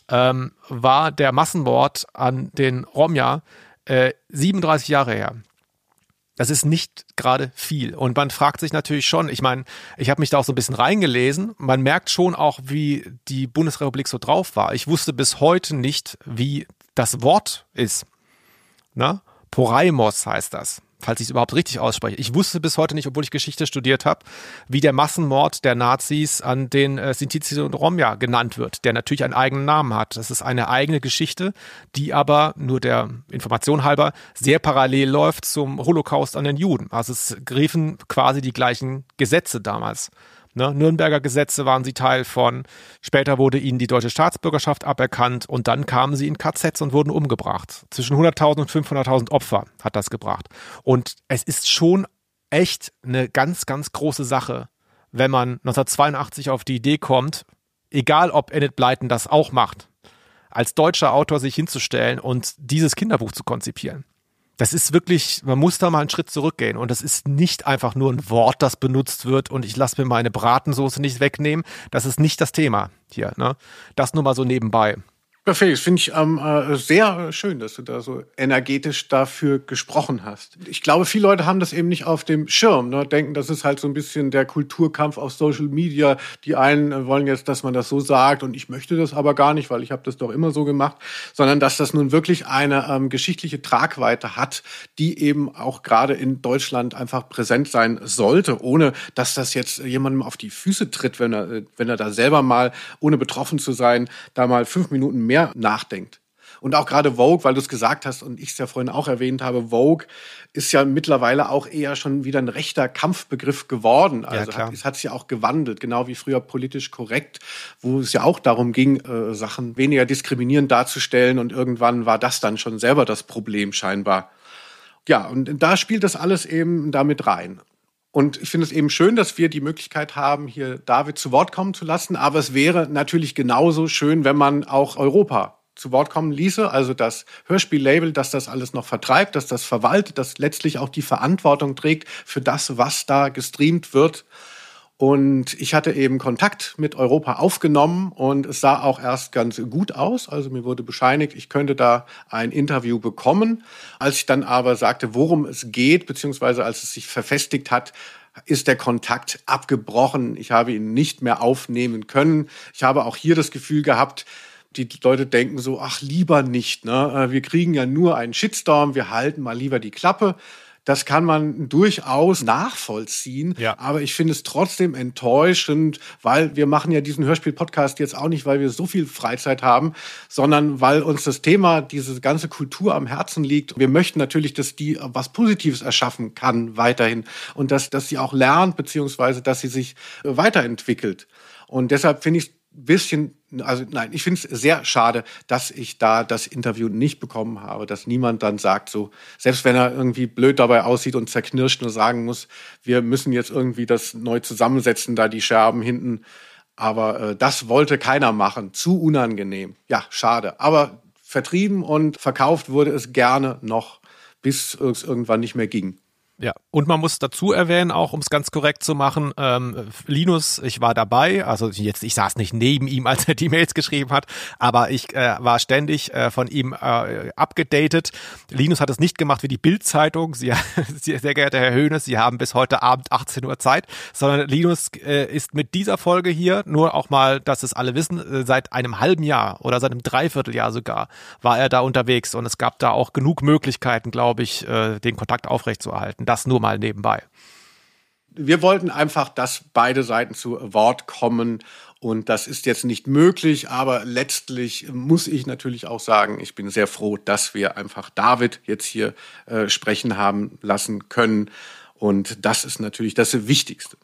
ähm, war der Massenmord an den Romja äh, 37 Jahre her. Das ist nicht gerade viel. Und man fragt sich natürlich schon, ich meine, ich habe mich da auch so ein bisschen reingelesen. Man merkt schon auch, wie die Bundesrepublik so drauf war. Ich wusste bis heute nicht, wie das Wort ist. Na? Poraimos heißt das falls ich es überhaupt richtig ausspreche. Ich wusste bis heute nicht, obwohl ich Geschichte studiert habe, wie der Massenmord der Nazis an den äh, Sintizi und Romja genannt wird, der natürlich einen eigenen Namen hat. Das ist eine eigene Geschichte, die aber nur der Information halber sehr parallel läuft zum Holocaust an den Juden. Also es griffen quasi die gleichen Gesetze damals. Ne? Nürnberger Gesetze waren sie Teil von. Später wurde ihnen die deutsche Staatsbürgerschaft aberkannt und dann kamen sie in KZs und wurden umgebracht. Zwischen 100.000 und 500.000 Opfer hat das gebracht. Und es ist schon echt eine ganz, ganz große Sache, wenn man 1982 auf die Idee kommt, egal ob Enid Blyton das auch macht, als deutscher Autor sich hinzustellen und dieses Kinderbuch zu konzipieren das ist wirklich, man muss da mal einen Schritt zurückgehen. Und das ist nicht einfach nur ein Wort, das benutzt wird und ich lasse mir meine Bratensoße nicht wegnehmen. Das ist nicht das Thema hier. Ne? Das nur mal so nebenbei. Ja, Felix, finde ich ähm, äh, sehr schön, dass du da so energetisch dafür gesprochen hast. Ich glaube, viele Leute haben das eben nicht auf dem Schirm, ne? denken, das ist halt so ein bisschen der Kulturkampf auf Social Media. Die einen wollen jetzt, dass man das so sagt und ich möchte das aber gar nicht, weil ich habe das doch immer so gemacht, sondern dass das nun wirklich eine ähm, geschichtliche Tragweite hat, die eben auch gerade in Deutschland einfach präsent sein sollte, ohne dass das jetzt jemandem auf die Füße tritt, wenn er, wenn er da selber mal, ohne betroffen zu sein, da mal fünf Minuten mehr nachdenkt. Und auch gerade Vogue, weil du es gesagt hast und ich es ja vorhin auch erwähnt habe, Vogue ist ja mittlerweile auch eher schon wieder ein rechter Kampfbegriff geworden. Also ja, hat, es hat sich ja auch gewandelt, genau wie früher politisch korrekt, wo es ja auch darum ging, äh, Sachen weniger diskriminierend darzustellen und irgendwann war das dann schon selber das Problem scheinbar. Ja, und da spielt das alles eben damit rein. Und ich finde es eben schön, dass wir die Möglichkeit haben, hier David zu Wort kommen zu lassen. Aber es wäre natürlich genauso schön, wenn man auch Europa zu Wort kommen ließe, also das Hörspiellabel, dass das alles noch vertreibt, dass das verwaltet, dass letztlich auch die Verantwortung trägt für das, was da gestreamt wird. Und ich hatte eben Kontakt mit Europa aufgenommen und es sah auch erst ganz gut aus. Also mir wurde bescheinigt, ich könnte da ein Interview bekommen. Als ich dann aber sagte, worum es geht, beziehungsweise als es sich verfestigt hat, ist der Kontakt abgebrochen. Ich habe ihn nicht mehr aufnehmen können. Ich habe auch hier das Gefühl gehabt, die Leute denken so, ach, lieber nicht. Ne? Wir kriegen ja nur einen Shitstorm, wir halten mal lieber die Klappe. Das kann man durchaus nachvollziehen. Ja. Aber ich finde es trotzdem enttäuschend, weil wir machen ja diesen Hörspiel-Podcast jetzt auch nicht, weil wir so viel Freizeit haben, sondern weil uns das Thema, diese ganze Kultur am Herzen liegt. Wir möchten natürlich, dass die was Positives erschaffen kann weiterhin und dass, dass sie auch lernt, beziehungsweise dass sie sich weiterentwickelt. Und deshalb finde ich es bisschen, also nein, ich finde es sehr schade, dass ich da das Interview nicht bekommen habe, dass niemand dann sagt, so, selbst wenn er irgendwie blöd dabei aussieht und zerknirscht, nur sagen muss, wir müssen jetzt irgendwie das neu zusammensetzen, da die Scherben hinten. Aber äh, das wollte keiner machen. Zu unangenehm. Ja, schade. Aber vertrieben und verkauft wurde es gerne noch, bis es irgendwann nicht mehr ging. Ja, und man muss dazu erwähnen, auch um es ganz korrekt zu machen, ähm, Linus, ich war dabei, also jetzt, ich saß nicht neben ihm, als er die Mails geschrieben hat, aber ich äh, war ständig äh, von ihm äh, abgedatet. Linus hat es nicht gemacht wie die Bild-Zeitung, Sie, sehr geehrter Herr Höhnes, Sie haben bis heute Abend 18 Uhr Zeit, sondern Linus äh, ist mit dieser Folge hier, nur auch mal, dass es alle wissen, äh, seit einem halben Jahr oder seit einem Dreivierteljahr sogar war er da unterwegs und es gab da auch genug Möglichkeiten, glaube ich, äh, den Kontakt aufrechtzuerhalten das nur mal nebenbei. Wir wollten einfach, dass beide Seiten zu Wort kommen. Und das ist jetzt nicht möglich, aber letztlich muss ich natürlich auch sagen, ich bin sehr froh, dass wir einfach David jetzt hier äh, sprechen haben lassen können. Und das ist natürlich das Wichtigste.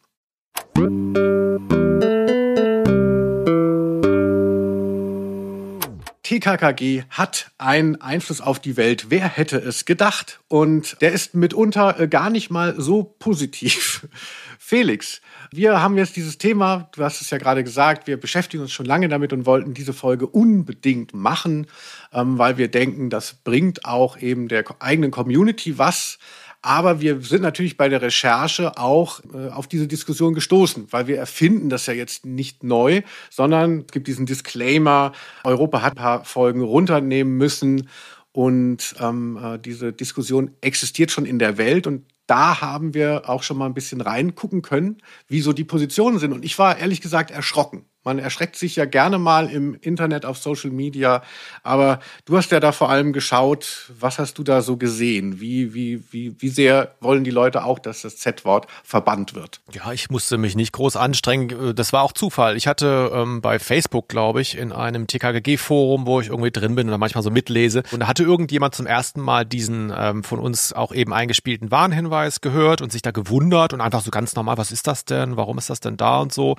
TKKG hat einen Einfluss auf die Welt. Wer hätte es gedacht? Und der ist mitunter äh, gar nicht mal so positiv. Felix, wir haben jetzt dieses Thema, du hast es ja gerade gesagt, wir beschäftigen uns schon lange damit und wollten diese Folge unbedingt machen, ähm, weil wir denken, das bringt auch eben der eigenen Community was. Aber wir sind natürlich bei der Recherche auch äh, auf diese Diskussion gestoßen, weil wir erfinden das ja jetzt nicht neu, sondern es gibt diesen Disclaimer, Europa hat ein paar Folgen runternehmen müssen und ähm, äh, diese Diskussion existiert schon in der Welt und da haben wir auch schon mal ein bisschen reingucken können, wie so die Positionen sind. Und ich war ehrlich gesagt erschrocken. Man erschreckt sich ja gerne mal im Internet auf Social Media, aber du hast ja da vor allem geschaut, was hast du da so gesehen? Wie, wie, wie, wie sehr wollen die Leute auch, dass das Z-Wort verbannt wird? Ja, ich musste mich nicht groß anstrengen. Das war auch Zufall. Ich hatte ähm, bei Facebook, glaube ich, in einem TKGG-Forum, wo ich irgendwie drin bin und manchmal so mitlese, und da hatte irgendjemand zum ersten Mal diesen ähm, von uns auch eben eingespielten Warnhinweis gehört und sich da gewundert und einfach so ganz normal, was ist das denn? Warum ist das denn da und so?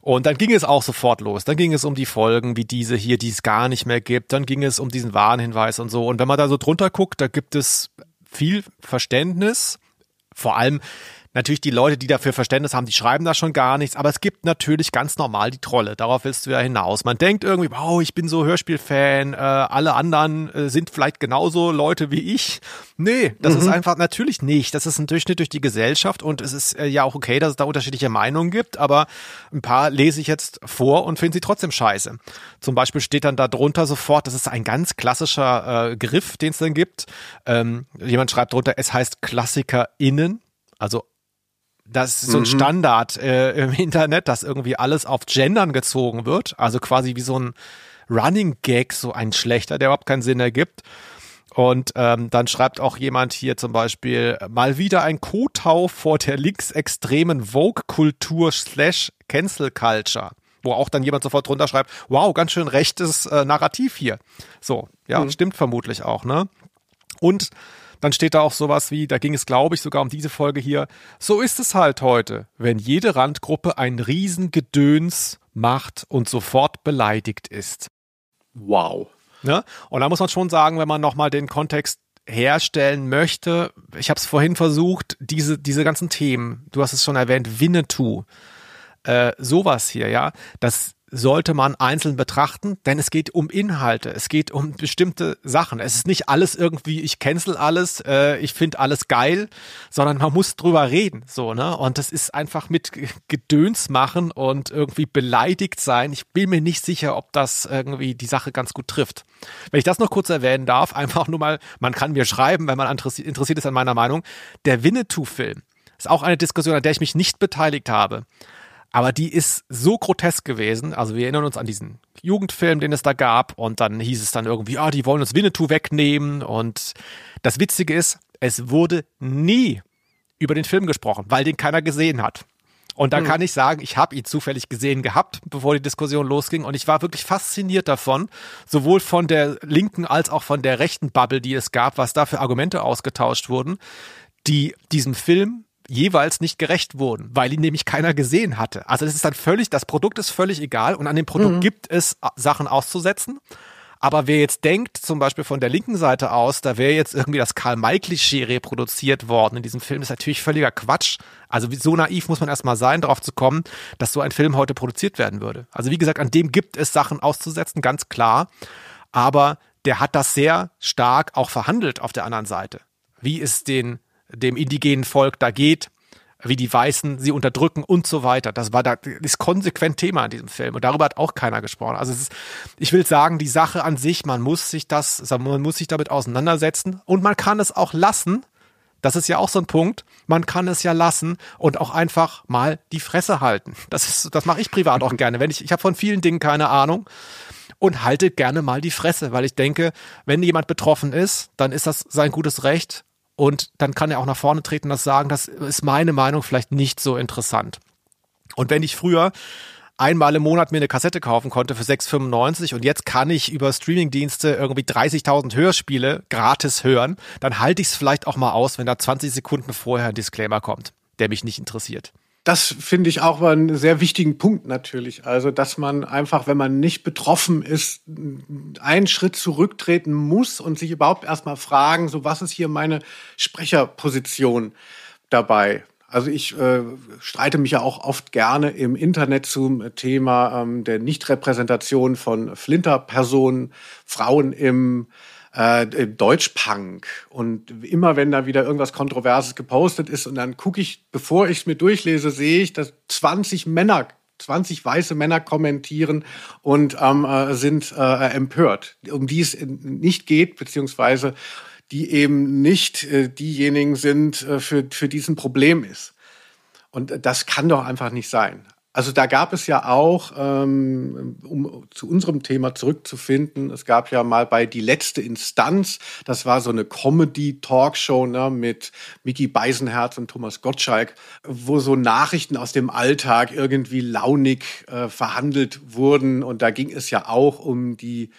Und dann ging es auch sofort los. Dann ging es um die Folgen wie diese hier, die es gar nicht mehr gibt. Dann ging es um diesen Warnhinweis und so. Und wenn man da so drunter guckt, da gibt es viel Verständnis. Vor allem Natürlich die Leute, die dafür Verständnis haben, die schreiben da schon gar nichts, aber es gibt natürlich ganz normal die Trolle. Darauf willst du ja hinaus. Man denkt irgendwie, wow, ich bin so Hörspielfan, äh, alle anderen äh, sind vielleicht genauso Leute wie ich. Nee, das mhm. ist einfach natürlich nicht. Das ist ein Durchschnitt durch die Gesellschaft und es ist äh, ja auch okay, dass es da unterschiedliche Meinungen gibt, aber ein paar lese ich jetzt vor und finde sie trotzdem scheiße. Zum Beispiel steht dann da drunter sofort, das ist ein ganz klassischer äh, Griff, den es dann gibt. Ähm, jemand schreibt drunter, es heißt KlassikerInnen. Also das ist so ein mhm. Standard äh, im Internet, dass irgendwie alles auf Gendern gezogen wird. Also quasi wie so ein Running Gag, so ein schlechter, der überhaupt keinen Sinn ergibt. Und ähm, dann schreibt auch jemand hier zum Beispiel mal wieder ein Kotau vor der linksextremen Vogue-Kultur slash Cancel Culture. Wo auch dann jemand sofort drunter schreibt, wow, ganz schön rechtes äh, Narrativ hier. So, ja, mhm. stimmt vermutlich auch, ne? Und dann steht da auch sowas wie, da ging es, glaube ich, sogar um diese Folge hier. So ist es halt heute, wenn jede Randgruppe ein Riesengedöns macht und sofort beleidigt ist. Wow. Ne? Und da muss man schon sagen, wenn man nochmal den Kontext herstellen möchte, ich habe es vorhin versucht, diese, diese ganzen Themen, du hast es schon erwähnt, Winnetou, äh, sowas hier, ja, das sollte man einzeln betrachten, denn es geht um Inhalte, es geht um bestimmte Sachen. Es ist nicht alles irgendwie, ich cancel alles, äh, ich finde alles geil, sondern man muss drüber reden, so, ne? Und das ist einfach mit Gedöns machen und irgendwie beleidigt sein. Ich bin mir nicht sicher, ob das irgendwie die Sache ganz gut trifft. Wenn ich das noch kurz erwähnen darf, einfach nur mal, man kann mir schreiben, wenn man interessiert ist an meiner Meinung, der Winnetou-Film ist auch eine Diskussion, an der ich mich nicht beteiligt habe. Aber die ist so grotesk gewesen. Also wir erinnern uns an diesen Jugendfilm, den es da gab. Und dann hieß es dann irgendwie, ah, die wollen uns Winnetou wegnehmen. Und das Witzige ist, es wurde nie über den Film gesprochen, weil den keiner gesehen hat. Und da hm. kann ich sagen, ich habe ihn zufällig gesehen gehabt, bevor die Diskussion losging. Und ich war wirklich fasziniert davon, sowohl von der linken als auch von der rechten Bubble, die es gab, was da für Argumente ausgetauscht wurden, die diesem Film jeweils nicht gerecht wurden, weil ihn nämlich keiner gesehen hatte. Also das ist dann völlig, das Produkt ist völlig egal und an dem Produkt mhm. gibt es äh, Sachen auszusetzen. Aber wer jetzt denkt, zum Beispiel von der linken Seite aus, da wäre jetzt irgendwie das Karl-May-Klischee reproduziert worden in diesem Film, ist natürlich völliger Quatsch. Also so naiv muss man erstmal sein, darauf zu kommen, dass so ein Film heute produziert werden würde. Also wie gesagt, an dem gibt es Sachen auszusetzen, ganz klar. Aber der hat das sehr stark auch verhandelt auf der anderen Seite. Wie es den dem indigenen Volk da geht, wie die Weißen sie unterdrücken und so weiter. Das war da ist konsequent Thema in diesem Film und darüber hat auch keiner gesprochen. Also ist, ich will sagen, die Sache an sich, man muss sich das, man muss sich damit auseinandersetzen und man kann es auch lassen. Das ist ja auch so ein Punkt. Man kann es ja lassen und auch einfach mal die Fresse halten. Das ist, das mache ich privat auch gerne. Wenn ich, ich habe von vielen Dingen keine Ahnung und halte gerne mal die Fresse, weil ich denke, wenn jemand betroffen ist, dann ist das sein gutes Recht und dann kann er auch nach vorne treten und das sagen, das ist meine Meinung vielleicht nicht so interessant. Und wenn ich früher einmal im Monat mir eine Kassette kaufen konnte für 6,95 und jetzt kann ich über Streamingdienste irgendwie 30.000 Hörspiele gratis hören, dann halte ich es vielleicht auch mal aus, wenn da 20 Sekunden vorher ein Disclaimer kommt, der mich nicht interessiert. Das finde ich auch einen sehr wichtigen Punkt natürlich. Also, dass man einfach, wenn man nicht betroffen ist, einen Schritt zurücktreten muss und sich überhaupt erstmal fragen, so was ist hier meine Sprecherposition dabei? Also ich äh, streite mich ja auch oft gerne im Internet zum Thema ähm, der Nichtrepräsentation von Flinterpersonen, Frauen im äh, Deutschpunk. Und immer wenn da wieder irgendwas Kontroverses gepostet ist und dann gucke ich, bevor ich es mir durchlese, sehe ich, dass 20 Männer 20 weiße Männer kommentieren und ähm, äh, sind äh, empört, um die es nicht geht, beziehungsweise die eben nicht äh, diejenigen sind, äh, für, für diesen Problem ist. Und das kann doch einfach nicht sein. Also da gab es ja auch, ähm, um zu unserem Thema zurückzufinden, es gab ja mal bei Die letzte Instanz, das war so eine Comedy-Talkshow ne, mit Mickey Beisenherz und Thomas Gottschalk, wo so Nachrichten aus dem Alltag irgendwie launig äh, verhandelt wurden. Und da ging es ja auch um die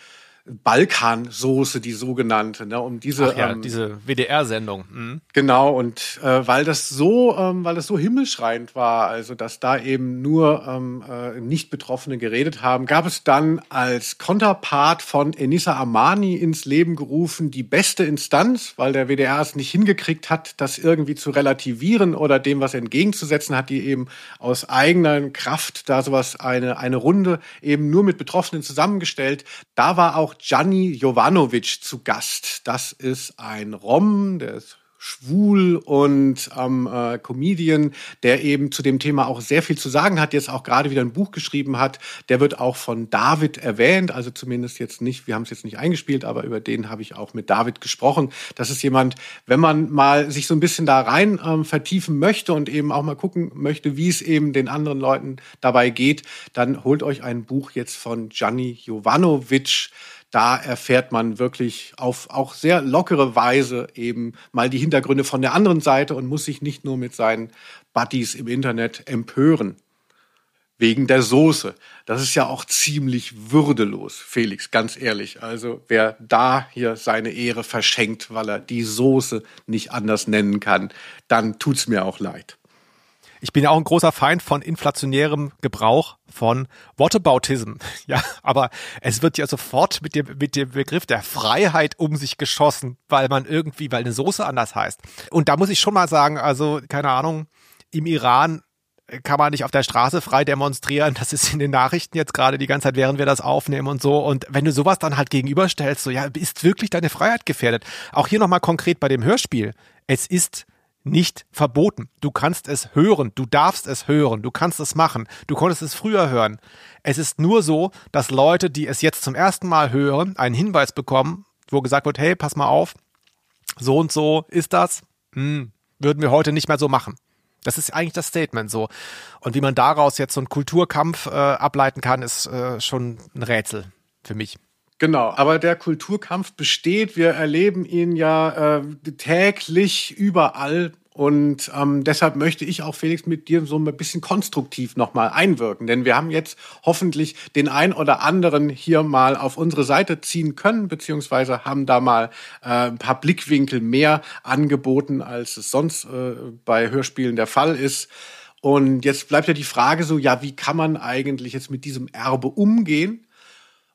Balkansoße, die sogenannte, ne, um diese Ach ja, ähm, diese WDR-Sendung. Mhm. Genau, und äh, weil das so, ähm, weil das so himmelschreiend war, also dass da eben nur ähm, äh, Nicht-Betroffene geredet haben, gab es dann als Konterpart von Enissa Amani ins Leben gerufen, die beste Instanz, weil der WDR es nicht hingekriegt hat, das irgendwie zu relativieren oder dem was entgegenzusetzen, hat die eben aus eigener Kraft da sowas eine, eine Runde eben nur mit Betroffenen zusammengestellt. Da war auch Gianni Jovanovic zu Gast. Das ist ein Rom, der ist schwul und ähm, äh, Comedian, der eben zu dem Thema auch sehr viel zu sagen hat, jetzt auch gerade wieder ein Buch geschrieben hat. Der wird auch von David erwähnt, also zumindest jetzt nicht, wir haben es jetzt nicht eingespielt, aber über den habe ich auch mit David gesprochen. Das ist jemand, wenn man mal sich so ein bisschen da rein ähm, vertiefen möchte und eben auch mal gucken möchte, wie es eben den anderen Leuten dabei geht, dann holt euch ein Buch jetzt von Gianni Jovanovic da erfährt man wirklich auf auch sehr lockere Weise eben mal die Hintergründe von der anderen Seite und muss sich nicht nur mit seinen Buddies im Internet empören. Wegen der Soße. Das ist ja auch ziemlich würdelos, Felix, ganz ehrlich. Also wer da hier seine Ehre verschenkt, weil er die Soße nicht anders nennen kann, dann tut's mir auch leid. Ich bin ja auch ein großer Feind von inflationärem Gebrauch von Whataboutism. Ja, aber es wird ja sofort mit dem, mit dem Begriff der Freiheit um sich geschossen, weil man irgendwie, weil eine Soße anders heißt. Und da muss ich schon mal sagen, also, keine Ahnung, im Iran kann man nicht auf der Straße frei demonstrieren. Das ist in den Nachrichten jetzt gerade die ganze Zeit, während wir das aufnehmen und so. Und wenn du sowas dann halt gegenüberstellst, so, ja, ist wirklich deine Freiheit gefährdet? Auch hier nochmal konkret bei dem Hörspiel. Es ist nicht verboten. Du kannst es hören, du darfst es hören, du kannst es machen, du konntest es früher hören. Es ist nur so, dass Leute, die es jetzt zum ersten Mal hören, einen Hinweis bekommen, wo gesagt wird, hey, pass mal auf, so und so ist das, hm, würden wir heute nicht mehr so machen. Das ist eigentlich das Statement so. Und wie man daraus jetzt so einen Kulturkampf äh, ableiten kann, ist äh, schon ein Rätsel für mich. Genau, aber der Kulturkampf besteht. Wir erleben ihn ja äh, täglich überall. Und ähm, deshalb möchte ich auch, Felix, mit dir so ein bisschen konstruktiv nochmal einwirken. Denn wir haben jetzt hoffentlich den ein oder anderen hier mal auf unsere Seite ziehen können, beziehungsweise haben da mal äh, ein paar Blickwinkel mehr angeboten, als es sonst äh, bei Hörspielen der Fall ist. Und jetzt bleibt ja die Frage so, ja, wie kann man eigentlich jetzt mit diesem Erbe umgehen?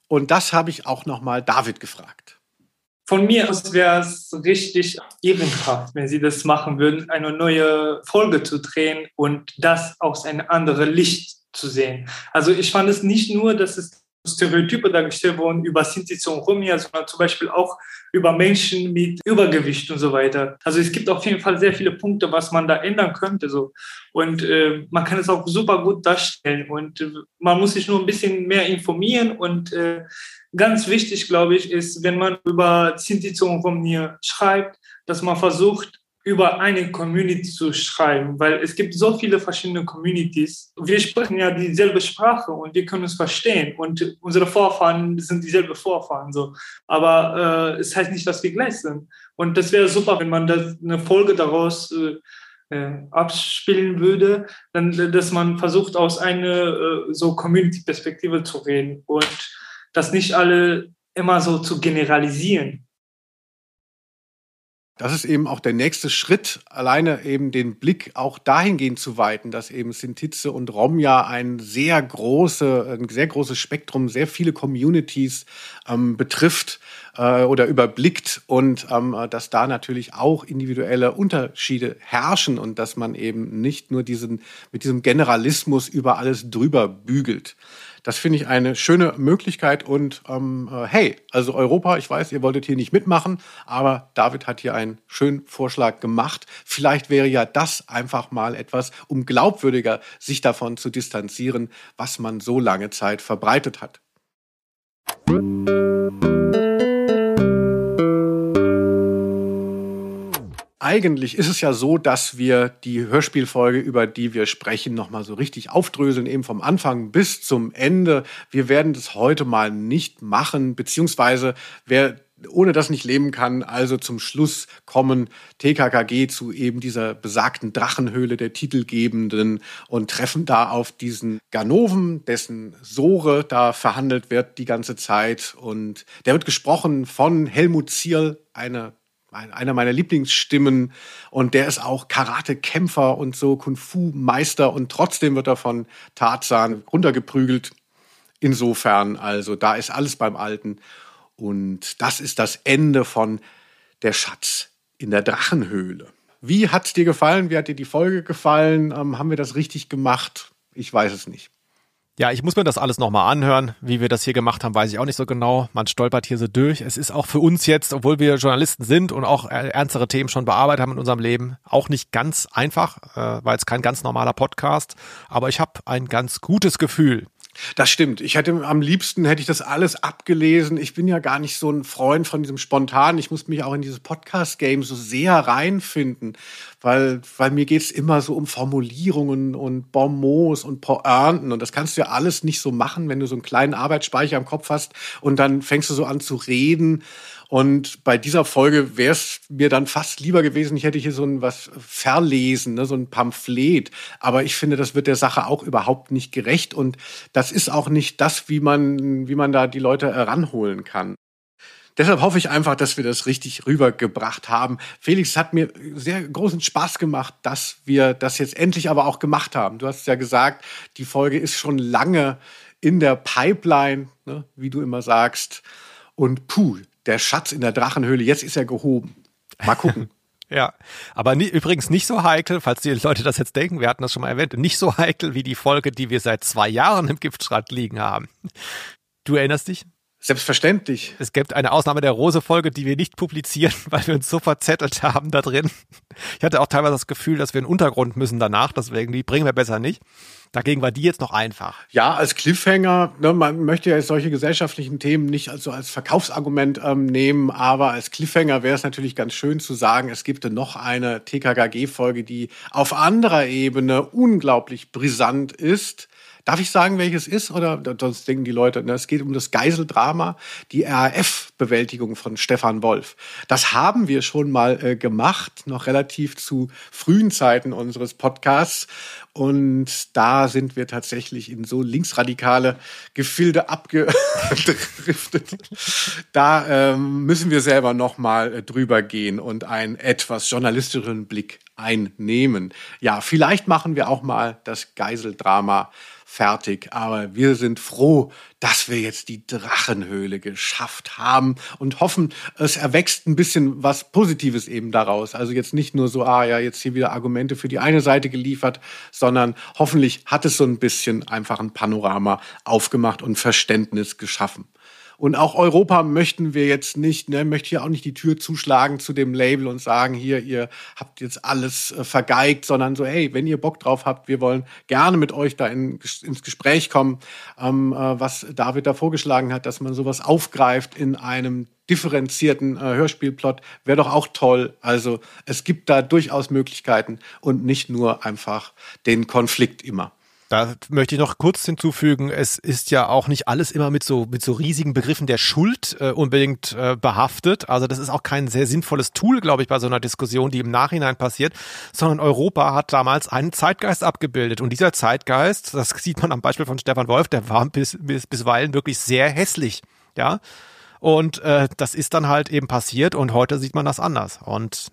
Und das habe ich auch nochmal David gefragt. Von mir aus wäre es richtig ehrenhaft, wenn Sie das machen würden, eine neue Folge zu drehen und das aus einem anderen Licht zu sehen. Also ich fand es nicht nur, dass es Stereotype dargestellt wurden über Sinti und Romia, sondern zum Beispiel auch über Menschen mit Übergewicht und so weiter. Also es gibt auf jeden Fall sehr viele Punkte, was man da ändern könnte. So. Und äh, man kann es auch super gut darstellen. Und äh, man muss sich nur ein bisschen mehr informieren. Und äh, ganz wichtig, glaube ich, ist, wenn man über Sinti und Romnia schreibt, dass man versucht, über eine Community zu schreiben, weil es gibt so viele verschiedene Communities. Wir sprechen ja dieselbe Sprache und wir können uns verstehen und unsere Vorfahren sind dieselbe Vorfahren so. Aber äh, es heißt nicht, dass wir gleich sind. Und das wäre super, wenn man das, eine Folge daraus äh, äh abspielen würde, dann, dass man versucht, aus einer äh, so Community-Perspektive zu reden und das nicht alle immer so zu generalisieren. Das ist eben auch der nächste Schritt, alleine eben den Blick auch dahingehend zu weiten, dass eben Sintize und Rom ja ein sehr große, ein sehr großes Spektrum, sehr viele Communities ähm, betrifft äh, oder überblickt und ähm, dass da natürlich auch individuelle Unterschiede herrschen und dass man eben nicht nur diesen mit diesem Generalismus über alles drüber bügelt. Das finde ich eine schöne Möglichkeit und ähm, äh, hey, also Europa, ich weiß, ihr wolltet hier nicht mitmachen, aber David hat hier einen schönen Vorschlag gemacht. Vielleicht wäre ja das einfach mal etwas, um glaubwürdiger sich davon zu distanzieren, was man so lange Zeit verbreitet hat. Eigentlich ist es ja so, dass wir die Hörspielfolge, über die wir sprechen, nochmal so richtig aufdröseln, eben vom Anfang bis zum Ende. Wir werden das heute mal nicht machen, beziehungsweise wer ohne das nicht leben kann. Also zum Schluss kommen TKKG zu eben dieser besagten Drachenhöhle der Titelgebenden und treffen da auf diesen Ganoven, dessen Sore da verhandelt wird die ganze Zeit. Und der wird gesprochen von Helmut Zierl, eine einer meiner Lieblingsstimmen und der ist auch Karate-Kämpfer und so Kung-Fu-Meister und trotzdem wird er von Tarzan runtergeprügelt. Insofern, also da ist alles beim Alten und das ist das Ende von Der Schatz in der Drachenhöhle. Wie hat's dir gefallen? Wie hat dir die Folge gefallen? Ähm, haben wir das richtig gemacht? Ich weiß es nicht. Ja, ich muss mir das alles nochmal anhören. Wie wir das hier gemacht haben, weiß ich auch nicht so genau. Man stolpert hier so durch. Es ist auch für uns jetzt, obwohl wir Journalisten sind und auch ernstere Themen schon bearbeitet haben in unserem Leben, auch nicht ganz einfach, äh, weil es kein ganz normaler Podcast. Aber ich habe ein ganz gutes Gefühl. Das stimmt. Ich hätte am liebsten hätte ich das alles abgelesen. Ich bin ja gar nicht so ein Freund von diesem Spontan. Ich muss mich auch in dieses Podcast-Game so sehr reinfinden, weil, weil mir geht's immer so um Formulierungen und Bonmots und Pointen. Und das kannst du ja alles nicht so machen, wenn du so einen kleinen Arbeitsspeicher im Kopf hast und dann fängst du so an zu reden. Und bei dieser Folge wäre es mir dann fast lieber gewesen, ich hätte hier so ein was verlesen, ne, so ein Pamphlet. Aber ich finde, das wird der Sache auch überhaupt nicht gerecht. Und das ist auch nicht das, wie man, wie man da die Leute ranholen kann. Deshalb hoffe ich einfach, dass wir das richtig rübergebracht haben. Felix, es hat mir sehr großen Spaß gemacht, dass wir das jetzt endlich aber auch gemacht haben. Du hast ja gesagt, die Folge ist schon lange in der Pipeline, ne, wie du immer sagst. Und puh, der Schatz in der Drachenhöhle, jetzt ist er gehoben. Mal gucken. Ja, aber nie, übrigens nicht so heikel, falls die Leute das jetzt denken, wir hatten das schon mal erwähnt, nicht so heikel wie die Folge, die wir seit zwei Jahren im Giftschrank liegen haben. Du erinnerst dich? Selbstverständlich. Es gibt eine Ausnahme der Rose-Folge, die wir nicht publizieren, weil wir uns so verzettelt haben da drin. Ich hatte auch teilweise das Gefühl, dass wir einen Untergrund müssen danach, deswegen die bringen wir besser nicht. Dagegen war die jetzt noch einfach. Ja, als Cliffhanger, ne, man möchte ja solche gesellschaftlichen Themen nicht also als Verkaufsargument ähm, nehmen, aber als Cliffhanger wäre es natürlich ganz schön zu sagen, es gibt noch eine TKKG-Folge, die auf anderer Ebene unglaublich brisant ist. Darf ich sagen, welches ist? Oder sonst denken die Leute, ne, es geht um das Geiseldrama, die RAF-Bewältigung von Stefan Wolf. Das haben wir schon mal äh, gemacht, noch relativ zu frühen Zeiten unseres Podcasts. Und da sind wir tatsächlich in so linksradikale Gefilde abgedriftet. da ähm, müssen wir selber noch mal äh, drüber gehen und einen etwas journalistischeren Blick einnehmen. Ja, vielleicht machen wir auch mal das Geiseldrama fertig. Aber wir sind froh, dass wir jetzt die Drachenhöhle geschafft haben und hoffen, es erwächst ein bisschen was Positives eben daraus. Also jetzt nicht nur so, ah ja, jetzt hier wieder Argumente für die eine Seite geliefert, sondern hoffentlich hat es so ein bisschen einfach ein Panorama aufgemacht und Verständnis geschaffen. Und auch Europa möchten wir jetzt nicht, ne, möchte hier auch nicht die Tür zuschlagen zu dem Label und sagen, hier, ihr habt jetzt alles äh, vergeigt, sondern so, hey, wenn ihr Bock drauf habt, wir wollen gerne mit euch da in, ins Gespräch kommen, ähm, äh, was David da vorgeschlagen hat, dass man sowas aufgreift in einem differenzierten äh, Hörspielplot wäre doch auch toll. Also es gibt da durchaus Möglichkeiten und nicht nur einfach den Konflikt immer. Da möchte ich noch kurz hinzufügen, es ist ja auch nicht alles immer mit so, mit so riesigen Begriffen der Schuld äh, unbedingt äh, behaftet. Also das ist auch kein sehr sinnvolles Tool, glaube ich, bei so einer Diskussion, die im Nachhinein passiert, sondern Europa hat damals einen Zeitgeist abgebildet. Und dieser Zeitgeist, das sieht man am Beispiel von Stefan Wolf, der war bis, bis, bisweilen wirklich sehr hässlich. Ja, und äh, das ist dann halt eben passiert und heute sieht man das anders. Und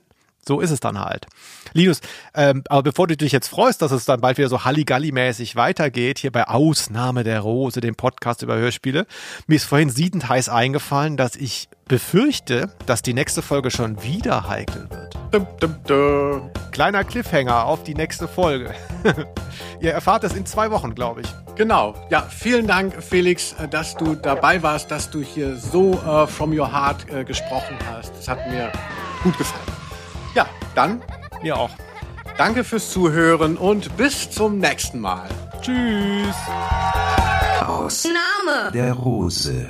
so ist es dann halt. Linus, ähm, aber bevor du dich jetzt freust, dass es dann bald wieder so Halligalli-mäßig weitergeht, hier bei Ausnahme der Rose, dem Podcast über Hörspiele, mir ist vorhin siedend heiß eingefallen, dass ich befürchte, dass die nächste Folge schon wieder heikel wird. Dum, dum, dum. Kleiner Cliffhanger auf die nächste Folge. Ihr erfahrt es in zwei Wochen, glaube ich. Genau. Ja, vielen Dank, Felix, äh, dass du dabei warst, dass du hier so uh, from your heart uh, gesprochen hast. Das hat mir gut gefallen. Ja, dann mir auch. Danke fürs Zuhören und bis zum nächsten Mal. Tschüss. Aus Name der Rose.